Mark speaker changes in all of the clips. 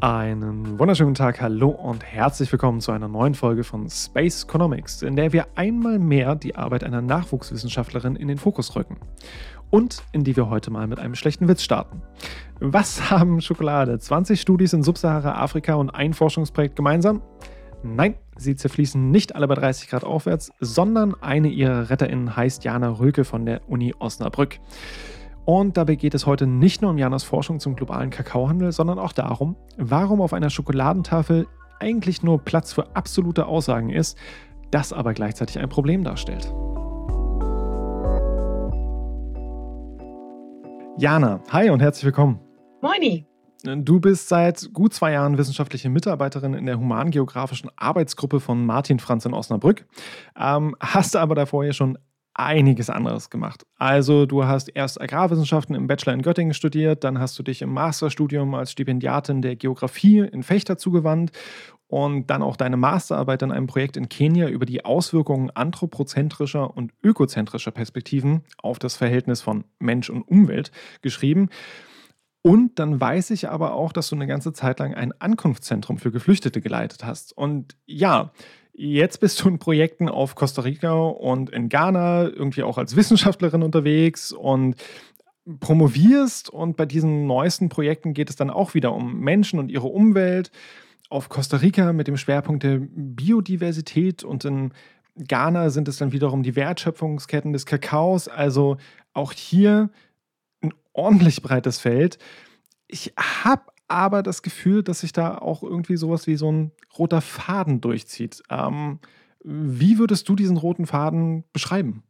Speaker 1: Einen wunderschönen Tag, hallo und herzlich willkommen zu einer neuen Folge von Space Economics, in der wir einmal mehr die Arbeit einer Nachwuchswissenschaftlerin in den Fokus rücken. Und in die wir heute mal mit einem schlechten Witz starten. Was haben Schokolade, 20 Studis in Subsahara-Afrika und ein Forschungsprojekt gemeinsam? Nein, sie zerfließen nicht alle bei 30 Grad aufwärts, sondern eine ihrer RetterInnen heißt Jana Röke von der Uni Osnabrück. Und dabei geht es heute nicht nur um Janas Forschung zum globalen Kakaohandel, sondern auch darum, warum auf einer Schokoladentafel eigentlich nur Platz für absolute Aussagen ist, das aber gleichzeitig ein Problem darstellt. Jana, hi und herzlich willkommen.
Speaker 2: Moini.
Speaker 1: Du bist seit gut zwei Jahren wissenschaftliche Mitarbeiterin in der humangeografischen Arbeitsgruppe von Martin Franz in Osnabrück, ähm, hast aber davor ja schon einiges anderes gemacht. Also du hast erst Agrarwissenschaften im Bachelor in Göttingen studiert, dann hast du dich im Masterstudium als Stipendiatin der Geografie in Fechter zugewandt und dann auch deine Masterarbeit an einem Projekt in Kenia über die Auswirkungen anthropozentrischer und ökozentrischer Perspektiven auf das Verhältnis von Mensch und Umwelt geschrieben. Und dann weiß ich aber auch, dass du eine ganze Zeit lang ein Ankunftszentrum für Geflüchtete geleitet hast. Und ja, Jetzt bist du in Projekten auf Costa Rica und in Ghana, irgendwie auch als Wissenschaftlerin unterwegs und promovierst. Und bei diesen neuesten Projekten geht es dann auch wieder um Menschen und ihre Umwelt. Auf Costa Rica mit dem Schwerpunkt der Biodiversität und in Ghana sind es dann wiederum die Wertschöpfungsketten des Kakaos. Also auch hier ein ordentlich breites Feld. Ich habe aber das Gefühl, dass sich da auch irgendwie sowas wie so ein roter Faden durchzieht. Ähm, wie würdest du diesen roten Faden beschreiben?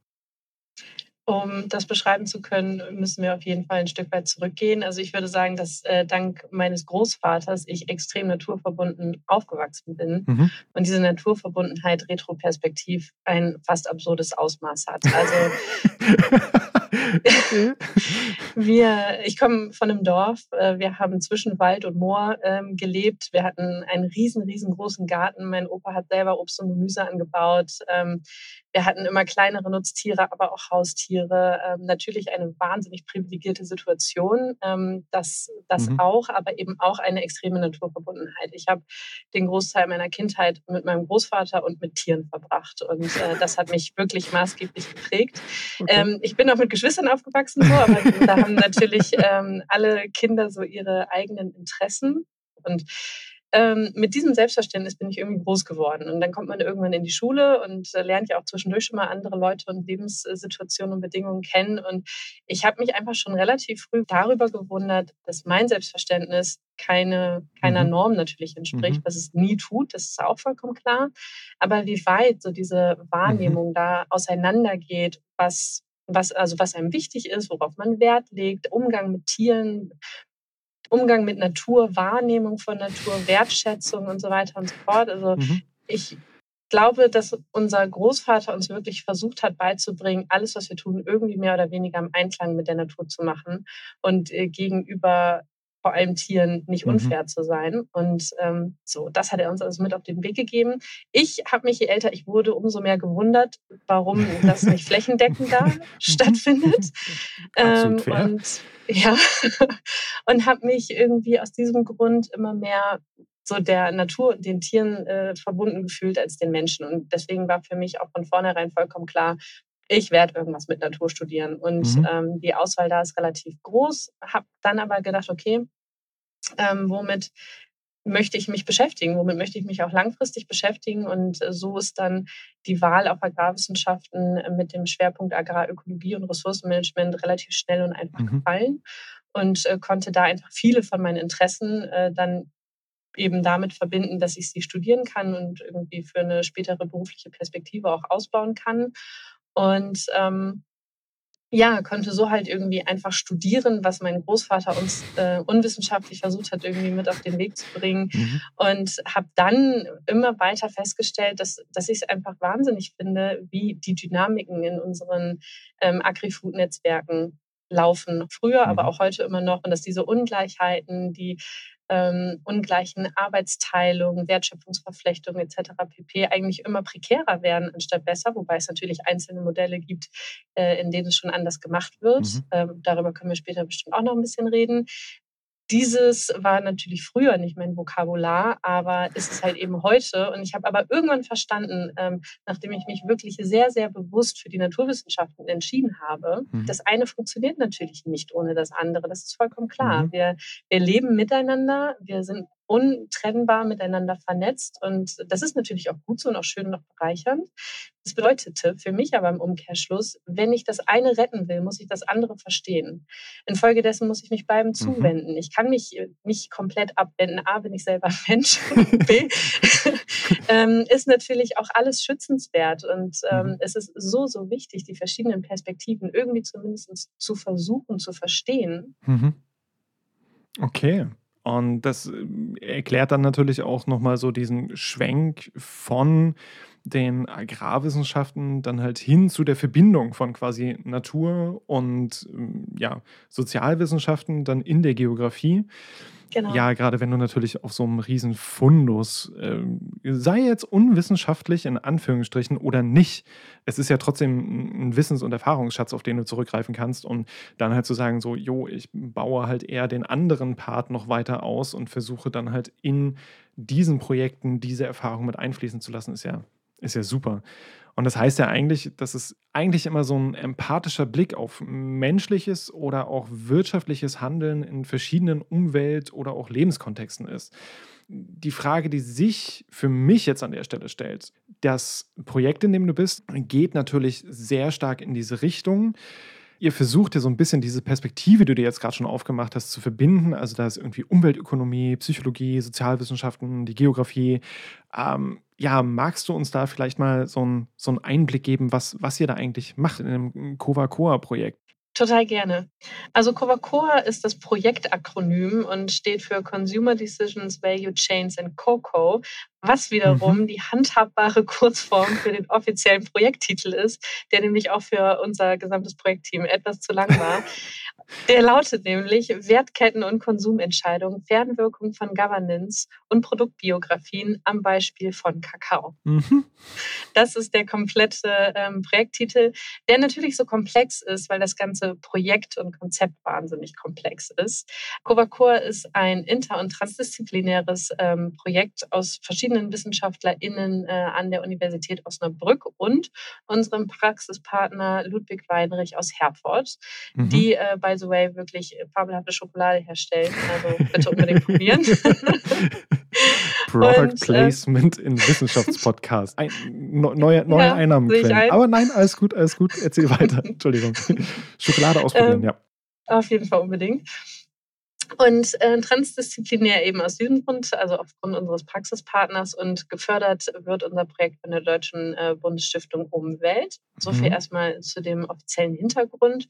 Speaker 2: Um das beschreiben zu können, müssen wir auf jeden Fall ein Stück weit zurückgehen. Also ich würde sagen, dass äh, dank meines Großvaters ich extrem naturverbunden aufgewachsen bin mhm. und diese Naturverbundenheit retroperspektiv ein fast absurdes Ausmaß hat. Also wir, ich komme von einem Dorf. Äh, wir haben zwischen Wald und Moor ähm, gelebt. Wir hatten einen riesen, riesengroßen Garten. Mein Opa hat selber Obst und Gemüse angebaut. Ähm, wir hatten immer kleinere Nutztiere, aber auch Haustiere. Ähm, natürlich eine wahnsinnig privilegierte Situation. Ähm, das das mhm. auch, aber eben auch eine extreme Naturverbundenheit. Ich habe den Großteil meiner Kindheit mit meinem Großvater und mit Tieren verbracht. Und äh, das hat mich wirklich maßgeblich geprägt. Okay. Ähm, ich bin auch mit Geschwistern aufgewachsen, so, aber da haben natürlich ähm, alle Kinder so ihre eigenen Interessen. Und ähm, mit diesem Selbstverständnis bin ich irgendwie groß geworden. Und dann kommt man irgendwann in die Schule und äh, lernt ja auch zwischendurch schon mal andere Leute und Lebenssituationen und Bedingungen kennen. Und ich habe mich einfach schon relativ früh darüber gewundert, dass mein Selbstverständnis keine, keiner mhm. Norm natürlich entspricht, mhm. was es nie tut, das ist auch vollkommen klar. Aber wie weit so diese mhm. Wahrnehmung mhm. da auseinandergeht, was was, also was einem wichtig ist, worauf man Wert legt, Umgang mit Tieren, Umgang mit Natur, Wahrnehmung von Natur, Wertschätzung und so weiter und so fort. Also mhm. ich glaube, dass unser Großvater uns wirklich versucht hat beizubringen, alles, was wir tun, irgendwie mehr oder weniger im Einklang mit der Natur zu machen und äh, gegenüber vor allem Tieren nicht mhm. unfair zu sein. Und ähm, so, das hat er uns also mit auf den Weg gegeben. Ich habe mich, je älter ich wurde, umso mehr gewundert, warum das nicht flächendeckend da stattfindet. Ähm, und ja, und habe mich irgendwie aus diesem Grund immer mehr so der Natur und den Tieren äh, verbunden gefühlt als den Menschen. Und deswegen war für mich auch von vornherein vollkommen klar, ich werde irgendwas mit Natur studieren. Und mhm. ähm, die Auswahl da ist relativ groß. Habe dann aber gedacht, okay, ähm, womit möchte ich mich beschäftigen, womit möchte ich mich auch langfristig beschäftigen. Und so ist dann die Wahl auf Agrarwissenschaften mit dem Schwerpunkt Agrarökologie und Ressourcenmanagement relativ schnell und einfach mhm. gefallen und äh, konnte da einfach viele von meinen Interessen äh, dann eben damit verbinden, dass ich sie studieren kann und irgendwie für eine spätere berufliche Perspektive auch ausbauen kann. Und ähm, ja, konnte so halt irgendwie einfach studieren, was mein Großvater uns äh, unwissenschaftlich versucht hat, irgendwie mit auf den Weg zu bringen. Mhm. Und habe dann immer weiter festgestellt, dass, dass ich es einfach wahnsinnig finde, wie die Dynamiken in unseren ähm, Agri-Food-Netzwerken laufen. Früher, mhm. aber auch heute immer noch. Und dass diese Ungleichheiten, die ähm, ungleichen Arbeitsteilungen, Wertschöpfungsverflechtungen etc. pp. eigentlich immer prekärer werden anstatt besser, wobei es natürlich einzelne Modelle gibt, äh, in denen es schon anders gemacht wird. Mhm. Ähm, darüber können wir später bestimmt auch noch ein bisschen reden. Dieses war natürlich früher nicht mein Vokabular, aber ist es halt eben heute. Und ich habe aber irgendwann verstanden, ähm, nachdem ich mich wirklich sehr, sehr bewusst für die Naturwissenschaften entschieden habe, mhm. das eine funktioniert natürlich nicht ohne das andere. Das ist vollkommen klar. Mhm. Wir, wir leben miteinander, wir sind untrennbar miteinander vernetzt. Und das ist natürlich auch gut so und auch schön und auch bereichernd. Das bedeutete für mich aber im Umkehrschluss, wenn ich das eine retten will, muss ich das andere verstehen. Infolgedessen muss ich mich beiden mhm. zuwenden. Ich kann mich äh, nicht komplett abwenden. A, bin ich selber Mensch. B, ähm, ist natürlich auch alles schützenswert. Und ähm, mhm. es ist so, so wichtig, die verschiedenen Perspektiven irgendwie zumindest zu versuchen zu verstehen.
Speaker 1: Mhm. Okay. Und das äh, erklärt dann natürlich auch nochmal so diesen Schwenk von den Agrarwissenschaften dann halt hin zu der Verbindung von quasi Natur und ähm, ja, Sozialwissenschaften dann in der Geografie. Genau. Ja, gerade wenn du natürlich auf so einem riesen Fundus, äh, sei jetzt unwissenschaftlich in Anführungsstrichen oder nicht, es ist ja trotzdem ein Wissens- und Erfahrungsschatz, auf den du zurückgreifen kannst und dann halt zu sagen, so, jo, ich baue halt eher den anderen Part noch weiter aus und versuche dann halt in diesen Projekten diese Erfahrung mit einfließen zu lassen, ist ja, ist ja super. Und das heißt ja eigentlich, dass es eigentlich immer so ein empathischer Blick auf menschliches oder auch wirtschaftliches Handeln in verschiedenen Umwelt- oder auch Lebenskontexten ist. Die Frage, die sich für mich jetzt an der Stelle stellt, das Projekt, in dem du bist, geht natürlich sehr stark in diese Richtung. Ihr versucht ja so ein bisschen diese Perspektive, die du jetzt gerade schon aufgemacht hast, zu verbinden. Also da ist irgendwie Umweltökonomie, Psychologie, Sozialwissenschaften, die Geografie. Ähm, ja, magst du uns da vielleicht mal so, ein, so einen Einblick geben, was, was ihr da eigentlich macht in dem Covacoa-Projekt?
Speaker 2: Total gerne. Also Covacoa ist das Projektakronym und steht für Consumer Decisions, Value Chains and COCO, was wiederum mhm. die handhabbare Kurzform für den offiziellen Projekttitel ist, der nämlich auch für unser gesamtes Projektteam etwas zu lang war. Der lautet nämlich Wertketten und Konsumentscheidungen, Fernwirkung von Governance und Produktbiografien am Beispiel von Kakao. Mhm. Das ist der komplette ähm, Projekttitel, der natürlich so komplex ist, weil das ganze Projekt und Konzept wahnsinnig komplex ist. Covacore ist ein inter- und transdisziplinäres ähm, Projekt aus verschiedenen WissenschaftlerInnen äh, an der Universität Osnabrück und unserem Praxispartner Ludwig Weinrich aus Herford, mhm. die äh, bei the way, wirklich fabelhafte Schokolade herstellen. Also bitte unbedingt probieren.
Speaker 1: Product und, äh, Placement äh, in Wissenschaftspodcast. Ein, neue neue ja, Einnahmenquellen. Ein. Aber nein, alles gut, alles gut. Erzähl weiter. Entschuldigung. Schokolade ausprobieren, ähm, ja.
Speaker 2: Auf jeden Fall unbedingt. Und äh, transdisziplinär eben aus diesem Grund, also aufgrund unseres Praxispartners und gefördert wird unser Projekt von der Deutschen äh, Bundesstiftung Umwelt. So viel mhm. erstmal zu dem offiziellen Hintergrund.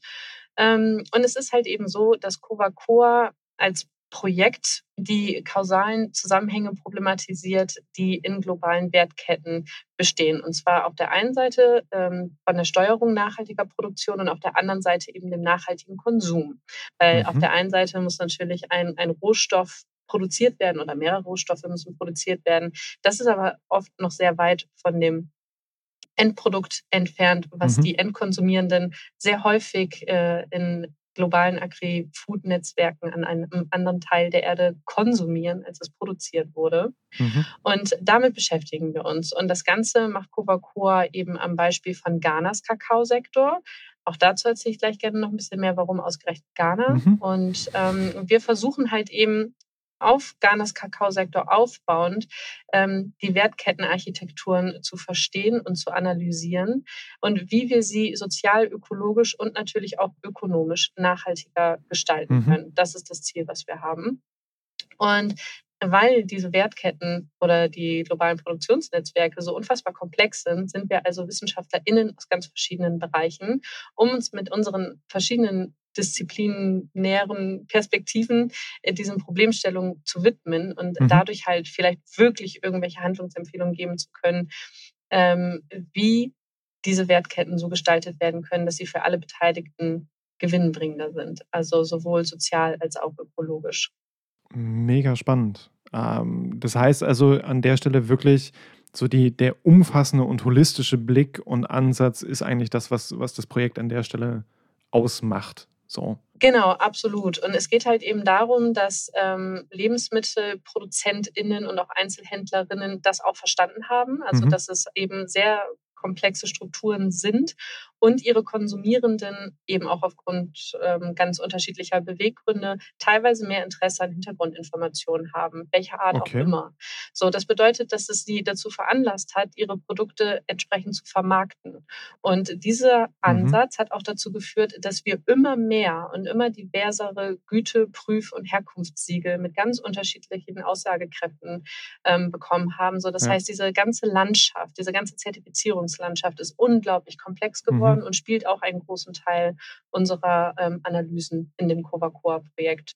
Speaker 2: Ähm, und es ist halt eben so, dass Covacoa als Projekt die kausalen Zusammenhänge problematisiert, die in globalen Wertketten bestehen. Und zwar auf der einen Seite ähm, von der Steuerung nachhaltiger Produktion und auf der anderen Seite eben dem nachhaltigen Konsum. Weil mhm. auf der einen Seite muss natürlich ein, ein Rohstoff produziert werden oder mehrere Rohstoffe müssen produziert werden. Das ist aber oft noch sehr weit von dem Endprodukt entfernt, was mhm. die Endkonsumierenden sehr häufig äh, in globalen Agri-Food-Netzwerken an einem anderen Teil der Erde konsumieren, als es produziert wurde. Mhm. Und damit beschäftigen wir uns. Und das Ganze macht Covacoa eben am Beispiel von Ghanas Kakaosektor. Auch dazu erzähle ich gleich gerne noch ein bisschen mehr, warum ausgerechnet Ghana. Mhm. Und ähm, wir versuchen halt eben auf Ghanas Kakaosektor aufbauend ähm, die Wertkettenarchitekturen zu verstehen und zu analysieren und wie wir sie sozial, ökologisch und natürlich auch ökonomisch nachhaltiger gestalten mhm. können. Das ist das Ziel, was wir haben. Und weil diese Wertketten oder die globalen Produktionsnetzwerke so unfassbar komplex sind, sind wir also WissenschaftlerInnen aus ganz verschiedenen Bereichen, um uns mit unseren verschiedenen disziplinären Perspektiven äh, diesen Problemstellungen zu widmen und mhm. dadurch halt vielleicht wirklich irgendwelche Handlungsempfehlungen geben zu können, ähm, wie diese Wertketten so gestaltet werden können, dass sie für alle Beteiligten gewinnbringender sind. Also sowohl sozial als auch ökologisch.
Speaker 1: Mega spannend. Ähm, das heißt also an der Stelle wirklich so die, der umfassende und holistische Blick und Ansatz ist eigentlich das, was, was das Projekt an der Stelle ausmacht So.
Speaker 2: Genau, absolut. Und es geht halt eben darum, dass ähm, LebensmittelproduzentInnen und auch Einzelhändlerinnen das auch verstanden haben. Also, mhm. dass es eben sehr komplexe Strukturen sind und ihre Konsumierenden eben auch aufgrund ähm, ganz unterschiedlicher Beweggründe teilweise mehr Interesse an Hintergrundinformationen haben, welcher Art okay. auch immer. So, das bedeutet, dass es sie dazu veranlasst hat, ihre Produkte entsprechend zu vermarkten. Und dieser mhm. Ansatz mhm. hat auch dazu geführt, dass wir immer mehr und immer diversere Güte-, Prüf- und Herkunftssiegel mit ganz unterschiedlichen Aussagekräften ähm, bekommen haben. So, das ja. heißt, diese ganze Landschaft, diese ganze Zertifizierungslandschaft ist unglaublich komplex geworden. Mhm geworden mhm. und spielt auch einen großen Teil unserer ähm, Analysen in dem Covacoa-Projekt.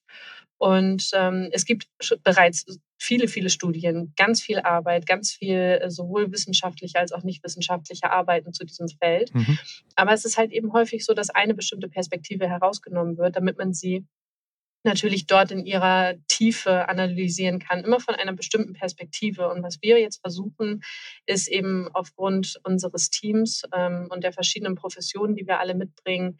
Speaker 2: Und ähm, es gibt bereits viele, viele Studien, ganz viel Arbeit, ganz viel äh, sowohl wissenschaftliche als auch nicht wissenschaftliche Arbeiten zu diesem Feld. Mhm. Aber es ist halt eben häufig so, dass eine bestimmte Perspektive herausgenommen wird, damit man sie natürlich dort in ihrer Tiefe analysieren kann, immer von einer bestimmten Perspektive. Und was wir jetzt versuchen, ist eben aufgrund unseres Teams ähm, und der verschiedenen Professionen, die wir alle mitbringen,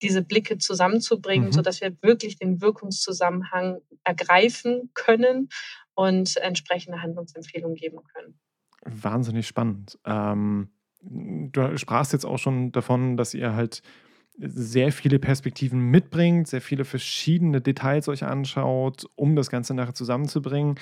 Speaker 2: diese Blicke zusammenzubringen, mhm. sodass wir wirklich den Wirkungszusammenhang ergreifen können und entsprechende Handlungsempfehlungen geben können.
Speaker 1: Wahnsinnig spannend. Ähm, du sprachst jetzt auch schon davon, dass ihr halt sehr viele Perspektiven mitbringt, sehr viele verschiedene Details euch anschaut, um das Ganze nachher zusammenzubringen.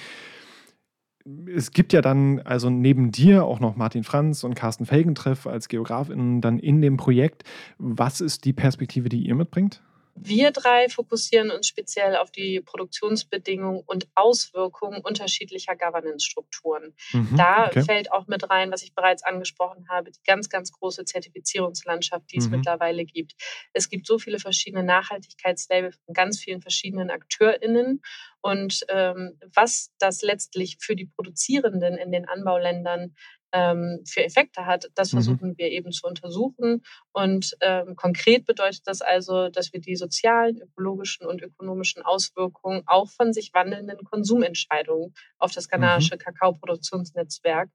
Speaker 1: Es gibt ja dann also neben dir auch noch Martin Franz und Carsten Felgentreff als Geografin dann in dem Projekt. Was ist die Perspektive, die ihr mitbringt?
Speaker 2: Wir drei fokussieren uns speziell auf die Produktionsbedingungen und Auswirkungen unterschiedlicher Governance-Strukturen. Mhm, da okay. fällt auch mit rein, was ich bereits angesprochen habe, die ganz, ganz große Zertifizierungslandschaft, die es mhm. mittlerweile gibt. Es gibt so viele verschiedene Nachhaltigkeitslabel von ganz vielen verschiedenen AkteurInnen. Und ähm, was das letztlich für die Produzierenden in den Anbauländern ähm, für Effekte hat, das mhm. versuchen mhm. wir eben zu untersuchen. Und ähm, konkret bedeutet das also, dass wir die sozialen, ökologischen und ökonomischen Auswirkungen auch von sich wandelnden Konsumentscheidungen auf das ghanaische mhm. Kakaoproduktionsnetzwerk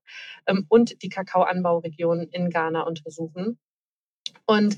Speaker 2: ähm, und die Kakaoanbauregionen in Ghana untersuchen. Und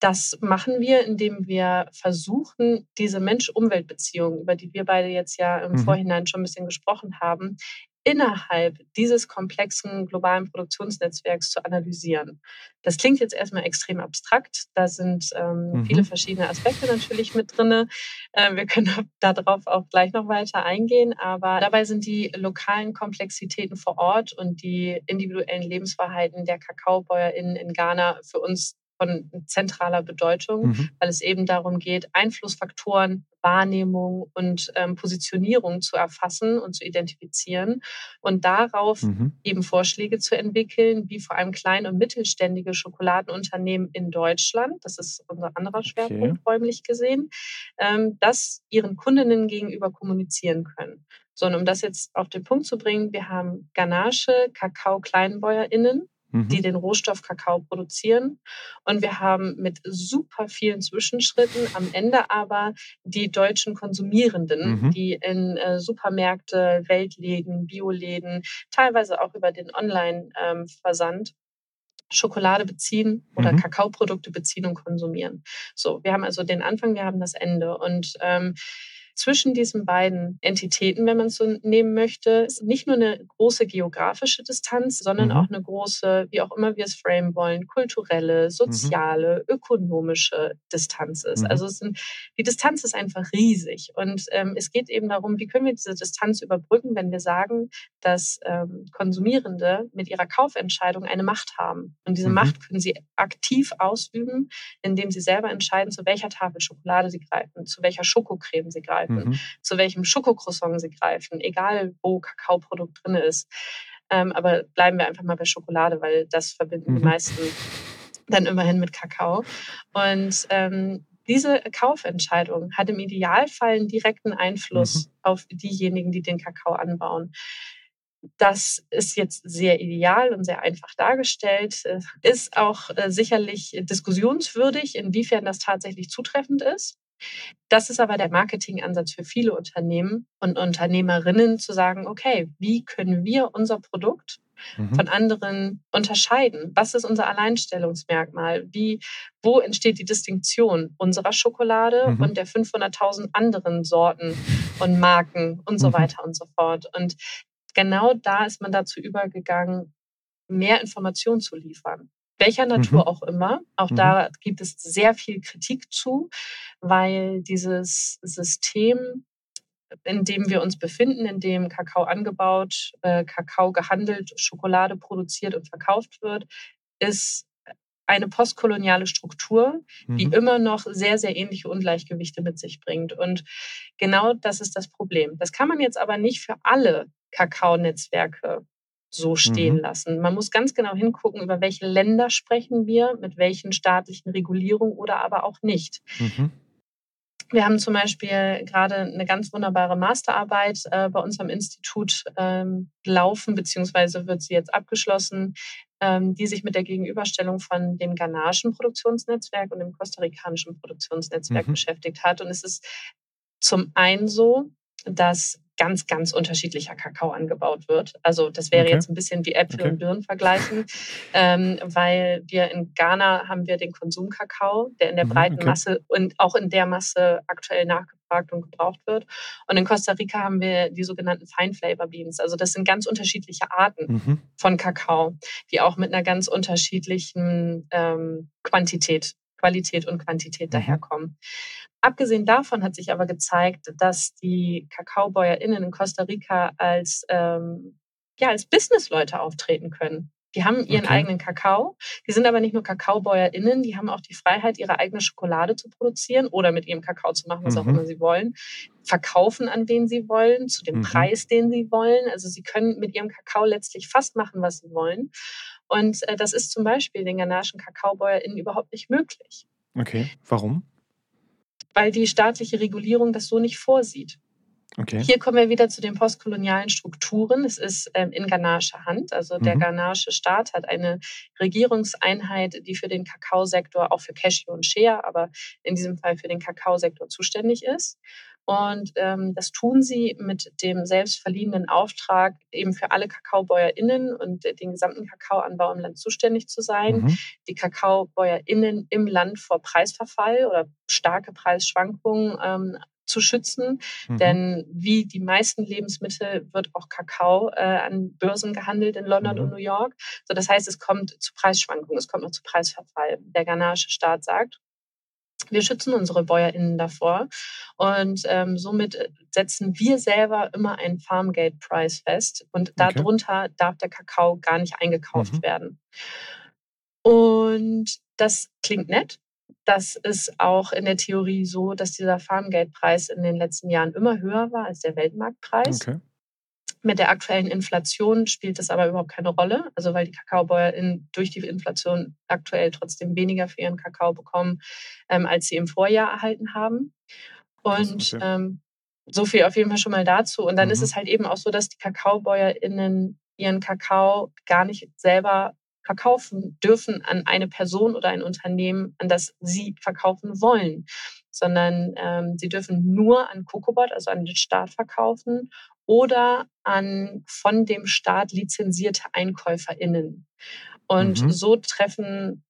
Speaker 2: das machen wir, indem wir versuchen, diese Mensch-Umwelt-Beziehung, über die wir beide jetzt ja im mhm. Vorhinein schon ein bisschen gesprochen haben, innerhalb dieses komplexen globalen Produktionsnetzwerks zu analysieren. Das klingt jetzt erstmal extrem abstrakt. Da sind ähm, mhm. viele verschiedene Aspekte natürlich mit drin. Äh, wir können darauf auch gleich noch weiter eingehen. Aber dabei sind die lokalen Komplexitäten vor Ort und die individuellen Lebensverhalten der KakaobäuerInnen in Ghana für uns von zentraler Bedeutung, mhm. weil es eben darum geht, Einflussfaktoren, Wahrnehmung und ähm, Positionierung zu erfassen und zu identifizieren und darauf mhm. eben Vorschläge zu entwickeln, wie vor allem klein- und mittelständige Schokoladenunternehmen in Deutschland, das ist unser anderer Schwerpunkt okay. räumlich gesehen, ähm, das ihren Kundinnen gegenüber kommunizieren können. So, und um das jetzt auf den Punkt zu bringen, wir haben Ganache, Kakao-KleinbäuerInnen, die mhm. den Rohstoff Kakao produzieren. Und wir haben mit super vielen Zwischenschritten am Ende aber die deutschen Konsumierenden, mhm. die in äh, Supermärkte, Weltläden, Bioläden, teilweise auch über den Online-Versand ähm, Schokolade beziehen oder mhm. Kakaoprodukte beziehen und konsumieren. So, wir haben also den Anfang, wir haben das Ende. Und ähm, zwischen diesen beiden Entitäten, wenn man es so nehmen möchte, ist nicht nur eine große geografische Distanz, sondern mhm. auch eine große, wie auch immer wir es framen wollen, kulturelle, soziale, mhm. ökonomische Distanz ist. Mhm. Also sind, die Distanz ist einfach riesig. Und ähm, es geht eben darum, wie können wir diese Distanz überbrücken, wenn wir sagen, dass ähm, Konsumierende mit ihrer Kaufentscheidung eine Macht haben. Und diese mhm. Macht können sie aktiv ausüben, indem sie selber entscheiden, zu welcher Tafel Schokolade sie greifen, zu welcher Schokocreme sie greifen greifen, mhm. zu welchem Schokocroissant sie greifen, egal wo Kakaoprodukt drin ist. Ähm, aber bleiben wir einfach mal bei Schokolade, weil das verbinden mhm. die meisten dann immerhin mit Kakao. Und ähm, diese Kaufentscheidung hat im Idealfall einen direkten Einfluss mhm. auf diejenigen, die den Kakao anbauen. Das ist jetzt sehr ideal und sehr einfach dargestellt, äh, ist auch äh, sicherlich diskussionswürdig, inwiefern das tatsächlich zutreffend ist. Das ist aber der Marketingansatz für viele Unternehmen und Unternehmerinnen zu sagen, okay, wie können wir unser Produkt mhm. von anderen unterscheiden? Was ist unser Alleinstellungsmerkmal? Wie, wo entsteht die Distinktion unserer Schokolade mhm. und der 500.000 anderen Sorten und Marken und so mhm. weiter und so fort? Und genau da ist man dazu übergegangen, mehr Informationen zu liefern welcher Natur mhm. auch immer. Auch mhm. da gibt es sehr viel Kritik zu, weil dieses System, in dem wir uns befinden, in dem Kakao angebaut, äh, Kakao gehandelt, Schokolade produziert und verkauft wird, ist eine postkoloniale Struktur, die mhm. immer noch sehr, sehr ähnliche Ungleichgewichte mit sich bringt. Und genau das ist das Problem. Das kann man jetzt aber nicht für alle Kakaonetzwerke so stehen mhm. lassen. Man muss ganz genau hingucken, über welche Länder sprechen wir, mit welchen staatlichen Regulierungen oder aber auch nicht. Mhm. Wir haben zum Beispiel gerade eine ganz wunderbare Masterarbeit äh, bei unserem Institut ähm, laufen, beziehungsweise wird sie jetzt abgeschlossen, ähm, die sich mit der Gegenüberstellung von dem ghanaischen Produktionsnetzwerk und dem kostarikanischen Produktionsnetzwerk mhm. beschäftigt hat. Und es ist zum einen so, dass ganz, ganz unterschiedlicher Kakao angebaut wird. Also das wäre okay. jetzt ein bisschen wie Äpfel okay. und Birnen vergleichen, ähm, weil wir in Ghana haben wir den Konsumkakao, der in der mhm, breiten okay. Masse und auch in der Masse aktuell nachgefragt und gebraucht wird. Und in Costa Rica haben wir die sogenannten Fine Flavor Beans. Also das sind ganz unterschiedliche Arten mhm. von Kakao, die auch mit einer ganz unterschiedlichen ähm, Quantität Qualität und Quantität mhm. daherkommen. Abgesehen davon hat sich aber gezeigt, dass die KakaobäuerInnen in Costa Rica als, ähm, ja, als Businessleute auftreten können. Die haben ihren okay. eigenen Kakao. Die sind aber nicht nur KakaobäuerInnen, die haben auch die Freiheit, ihre eigene Schokolade zu produzieren oder mit ihrem Kakao zu machen, was mhm. auch immer sie wollen. Verkaufen, an wen sie wollen, zu dem mhm. Preis, den sie wollen. Also sie können mit ihrem Kakao letztlich fast machen, was sie wollen. Und äh, das ist zum Beispiel den ghanaischen KakaobäuerInnen überhaupt nicht möglich.
Speaker 1: Okay, warum?
Speaker 2: weil die staatliche Regulierung das so nicht vorsieht. Okay. Hier kommen wir wieder zu den postkolonialen Strukturen. Es ist ähm, in ghanaischer Hand. Also der mhm. ghanaische Staat hat eine Regierungseinheit, die für den Kakaosektor, auch für Cashew und Shea, aber in diesem Fall für den Kakaosektor zuständig ist. Und ähm, das tun sie mit dem selbstverliehenen Auftrag, eben für alle KakaobäuerInnen und den gesamten Kakaoanbau im Land zuständig zu sein, mhm. die KakaobäuerInnen im Land vor Preisverfall oder starke Preisschwankungen ähm, zu schützen. Mhm. Denn wie die meisten Lebensmittel wird auch Kakao äh, an Börsen gehandelt in London mhm. und New York. So, das heißt, es kommt zu Preisschwankungen, es kommt noch zu Preisverfall. Der ghanaische Staat sagt, wir schützen unsere BäuerInnen davor und ähm, somit setzen wir selber immer einen Farmgate-Preis fest und darunter okay. darf der Kakao gar nicht eingekauft mhm. werden. Und das klingt nett. Das ist auch in der Theorie so, dass dieser Farmgate-Preis in den letzten Jahren immer höher war als der Weltmarktpreis. Okay. Mit der aktuellen Inflation spielt das aber überhaupt keine Rolle. Also weil die KakaobäuerInnen durch die Inflation aktuell trotzdem weniger für ihren Kakao bekommen, ähm, als sie im Vorjahr erhalten haben. Und okay. ähm, so viel auf jeden Fall schon mal dazu. Und dann mhm. ist es halt eben auch so, dass die KakaobäuerInnen ihren Kakao gar nicht selber verkaufen dürfen an eine Person oder ein Unternehmen, an das sie verkaufen wollen, sondern ähm, sie dürfen nur an Cocobot, also an den Staat verkaufen oder an von dem Staat lizenzierte EinkäuferInnen. Und mhm. so treffen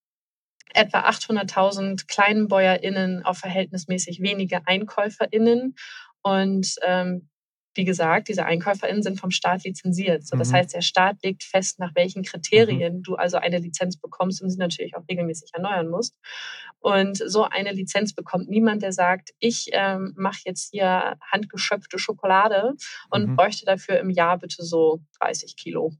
Speaker 2: etwa 800.000 KleinbäuerInnen auf verhältnismäßig wenige EinkäuferInnen. Und ähm, wie gesagt, diese EinkäuferInnen sind vom Staat lizenziert. So, das mhm. heißt, der Staat legt fest, nach welchen Kriterien mhm. du also eine Lizenz bekommst und sie natürlich auch regelmäßig erneuern musst. Und so eine Lizenz bekommt niemand, der sagt, ich ähm, mache jetzt hier handgeschöpfte Schokolade und mhm. bräuchte dafür im Jahr bitte so 30 Kilo.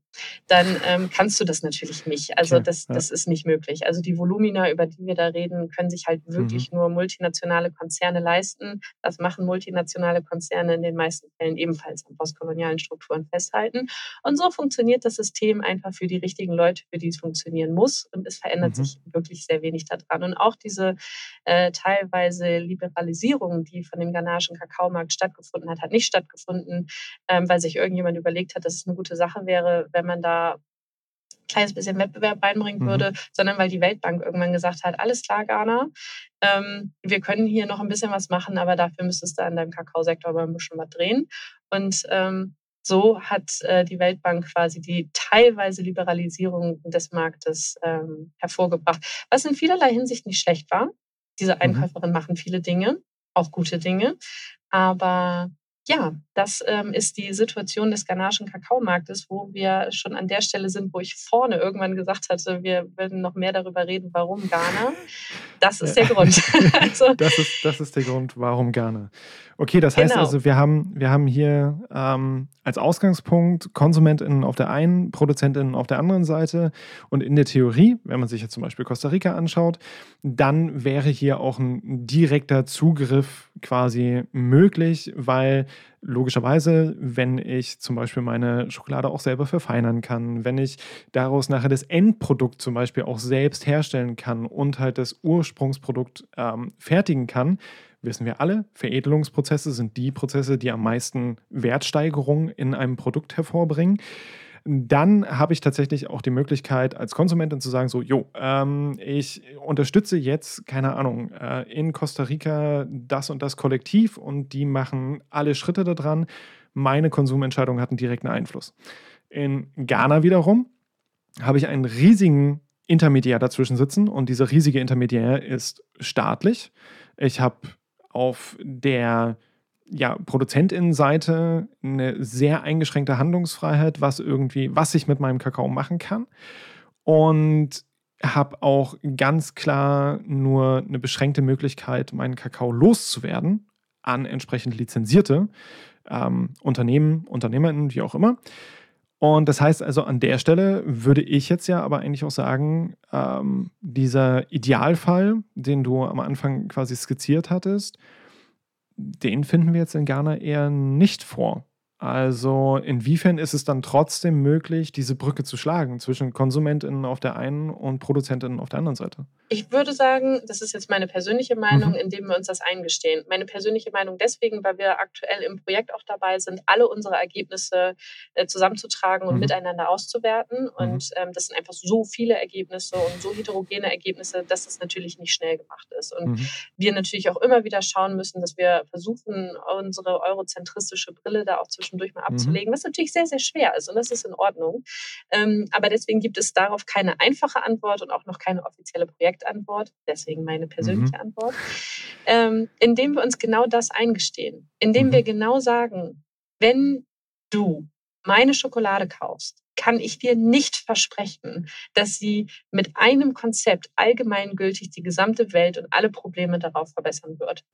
Speaker 2: Dann ähm, kannst du das natürlich nicht. Also okay. das, das ja. ist nicht möglich. Also die Volumina, über die wir da reden, können sich halt wirklich mhm. nur multinationale Konzerne leisten. Das machen multinationale Konzerne in den meisten Fällen ebenfalls an postkolonialen Strukturen festhalten. Und so funktioniert das System einfach für die richtigen Leute, für die es funktionieren muss. Und es verändert mhm. sich wirklich sehr wenig daran. Und auch diese äh, teilweise Liberalisierung, die von dem ghanaischen Kakaomarkt stattgefunden hat, hat nicht stattgefunden, ähm, weil sich irgendjemand überlegt hat, dass es eine gute Sache wäre, wenn man da ein kleines bisschen Wettbewerb reinbringen mhm. würde, sondern weil die Weltbank irgendwann gesagt hat, alles klar, Ghana, ähm, wir können hier noch ein bisschen was machen, aber dafür müsstest du an deinem Kakaosektor mal ein bisschen was drehen. Und ähm, so hat äh, die Weltbank quasi die teilweise Liberalisierung des Marktes ähm, hervorgebracht, was in vielerlei Hinsicht nicht schlecht war. Diese mhm. Einkäuferinnen mhm. machen viele Dinge, auch gute Dinge, aber ja, das ähm, ist die Situation des ghanaischen Kakaomarktes, wo wir schon an der Stelle sind, wo ich vorne irgendwann gesagt hatte, wir werden noch mehr darüber reden, warum Ghana. Das ist der Grund.
Speaker 1: also, das, ist, das ist der Grund, warum Ghana. Okay, das heißt genau. also, wir haben, wir haben hier ähm, als Ausgangspunkt KonsumentInnen auf der einen, ProduzentInnen auf der anderen Seite. Und in der Theorie, wenn man sich jetzt zum Beispiel Costa Rica anschaut, dann wäre hier auch ein direkter Zugriff quasi möglich, weil logischerweise, wenn ich zum Beispiel meine Schokolade auch selber verfeinern kann, wenn ich daraus nachher das Endprodukt zum Beispiel auch selbst herstellen kann und halt das Ursprungsprodukt ähm, fertigen kann, wissen wir alle, Veredelungsprozesse sind die Prozesse, die am meisten Wertsteigerung in einem Produkt hervorbringen. Dann habe ich tatsächlich auch die Möglichkeit, als Konsumentin zu sagen: So, jo, ähm, ich unterstütze jetzt, keine Ahnung, äh, in Costa Rica das und das Kollektiv und die machen alle Schritte daran. Meine Konsumentscheidung hat einen direkten Einfluss. In Ghana wiederum habe ich einen riesigen Intermediär dazwischen sitzen und dieser riesige Intermediär ist staatlich. Ich habe auf der ja, Produzentinnenseite eine sehr eingeschränkte Handlungsfreiheit, was irgendwie, was ich mit meinem Kakao machen kann. Und habe auch ganz klar nur eine beschränkte Möglichkeit, meinen Kakao loszuwerden an entsprechend lizenzierte ähm, Unternehmen, UnternehmerInnen, wie auch immer. Und das heißt also, an der Stelle würde ich jetzt ja aber eigentlich auch sagen, ähm, dieser Idealfall, den du am Anfang quasi skizziert hattest, den finden wir jetzt in Ghana eher nicht vor. Also inwiefern ist es dann trotzdem möglich, diese Brücke zu schlagen zwischen KonsumentInnen auf der einen und ProduzentInnen auf der anderen Seite?
Speaker 2: Ich würde sagen, das ist jetzt meine persönliche Meinung, mhm. indem wir uns das eingestehen. Meine persönliche Meinung deswegen, weil wir aktuell im Projekt auch dabei sind, alle unsere Ergebnisse äh, zusammenzutragen und mhm. miteinander auszuwerten. Mhm. Und ähm, das sind einfach so viele Ergebnisse und so heterogene Ergebnisse, dass das natürlich nicht schnell gemacht ist. Und mhm. wir natürlich auch immer wieder schauen müssen, dass wir versuchen, unsere eurozentristische Brille da auch zwischendurch mal mhm. abzulegen, was natürlich sehr, sehr schwer ist. Und das ist in Ordnung. Ähm, aber deswegen gibt es darauf keine einfache Antwort und auch noch keine offizielle Projekt Projektantwort, deswegen meine persönliche mhm. Antwort, ähm, indem wir uns genau das eingestehen, indem mhm. wir genau sagen, wenn du meine Schokolade kaufst, kann ich dir nicht versprechen, dass sie mit einem Konzept allgemeingültig die gesamte Welt und alle Probleme darauf verbessern wird.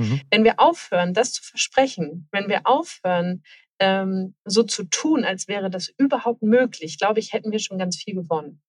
Speaker 2: Mhm. Wenn wir aufhören, das zu versprechen, wenn wir aufhören, ähm, so zu tun, als wäre das überhaupt möglich, glaube ich, hätten wir schon ganz viel gewonnen.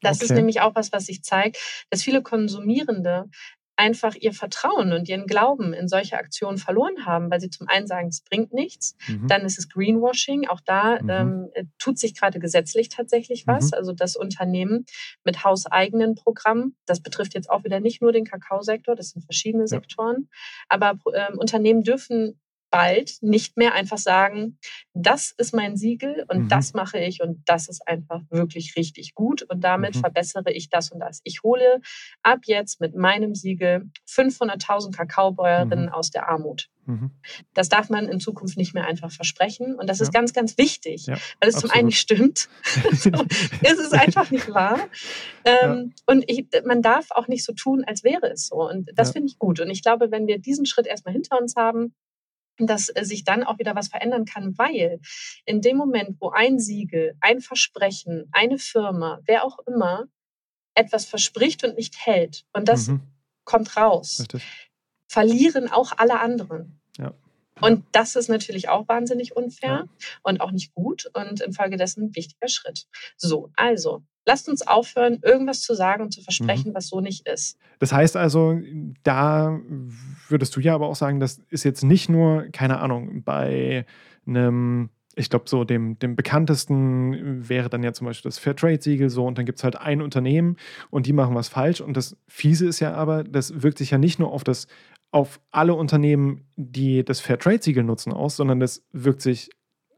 Speaker 2: Das okay. ist nämlich auch was, was sich zeigt, dass viele Konsumierende einfach ihr Vertrauen und ihren Glauben in solche Aktionen verloren haben, weil sie zum einen sagen, es bringt nichts, mhm. dann ist es Greenwashing, auch da mhm. ähm, äh, tut sich gerade gesetzlich tatsächlich was, mhm. also das Unternehmen mit hauseigenen Programmen, das betrifft jetzt auch wieder nicht nur den Kakaosektor, das sind verschiedene ja. Sektoren, aber ähm, Unternehmen dürfen bald nicht mehr einfach sagen, das ist mein Siegel und mhm. das mache ich und das ist einfach wirklich richtig gut und damit mhm. verbessere ich das und das. Ich hole ab jetzt mit meinem Siegel 500.000 Kakaobäuerinnen mhm. aus der Armut. Mhm. Das darf man in Zukunft nicht mehr einfach versprechen. Und das ist ganz, ganz wichtig, ja, weil es absolut. zum einen nicht stimmt. so, es ist einfach nicht wahr. Ähm, ja. Und ich, man darf auch nicht so tun, als wäre es so. Und das ja. finde ich gut. Und ich glaube, wenn wir diesen Schritt erstmal hinter uns haben, dass äh, sich dann auch wieder was verändern kann, weil in dem Moment, wo ein Siegel, ein Versprechen, eine Firma, wer auch immer, etwas verspricht und nicht hält und das mhm. kommt raus, Richtig. verlieren auch alle anderen. Ja. Und das ist natürlich auch wahnsinnig unfair ja. und auch nicht gut und infolgedessen ein wichtiger Schritt. So, also lasst uns aufhören, irgendwas zu sagen und zu versprechen, mhm. was so nicht ist.
Speaker 1: Das heißt also, da würdest du ja aber auch sagen, das ist jetzt nicht nur, keine Ahnung, bei einem ich glaube, so dem, dem bekanntesten wäre dann ja zum Beispiel das Fairtrade-Siegel so und dann gibt es halt ein Unternehmen und die machen was falsch. Und das Fiese ist ja aber, das wirkt sich ja nicht nur auf das, auf alle Unternehmen, die das Fairtrade-Siegel nutzen, aus, sondern das wirkt sich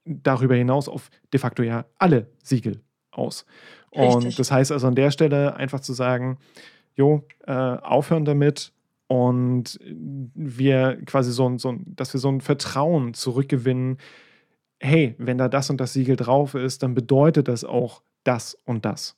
Speaker 1: darüber hinaus auf de facto ja alle Siegel aus. Und das heißt also an der Stelle einfach zu sagen, jo, äh, aufhören damit und wir quasi so ein, so ein, dass wir so ein Vertrauen zurückgewinnen hey, wenn da das und das Siegel drauf ist, dann bedeutet das auch das und das.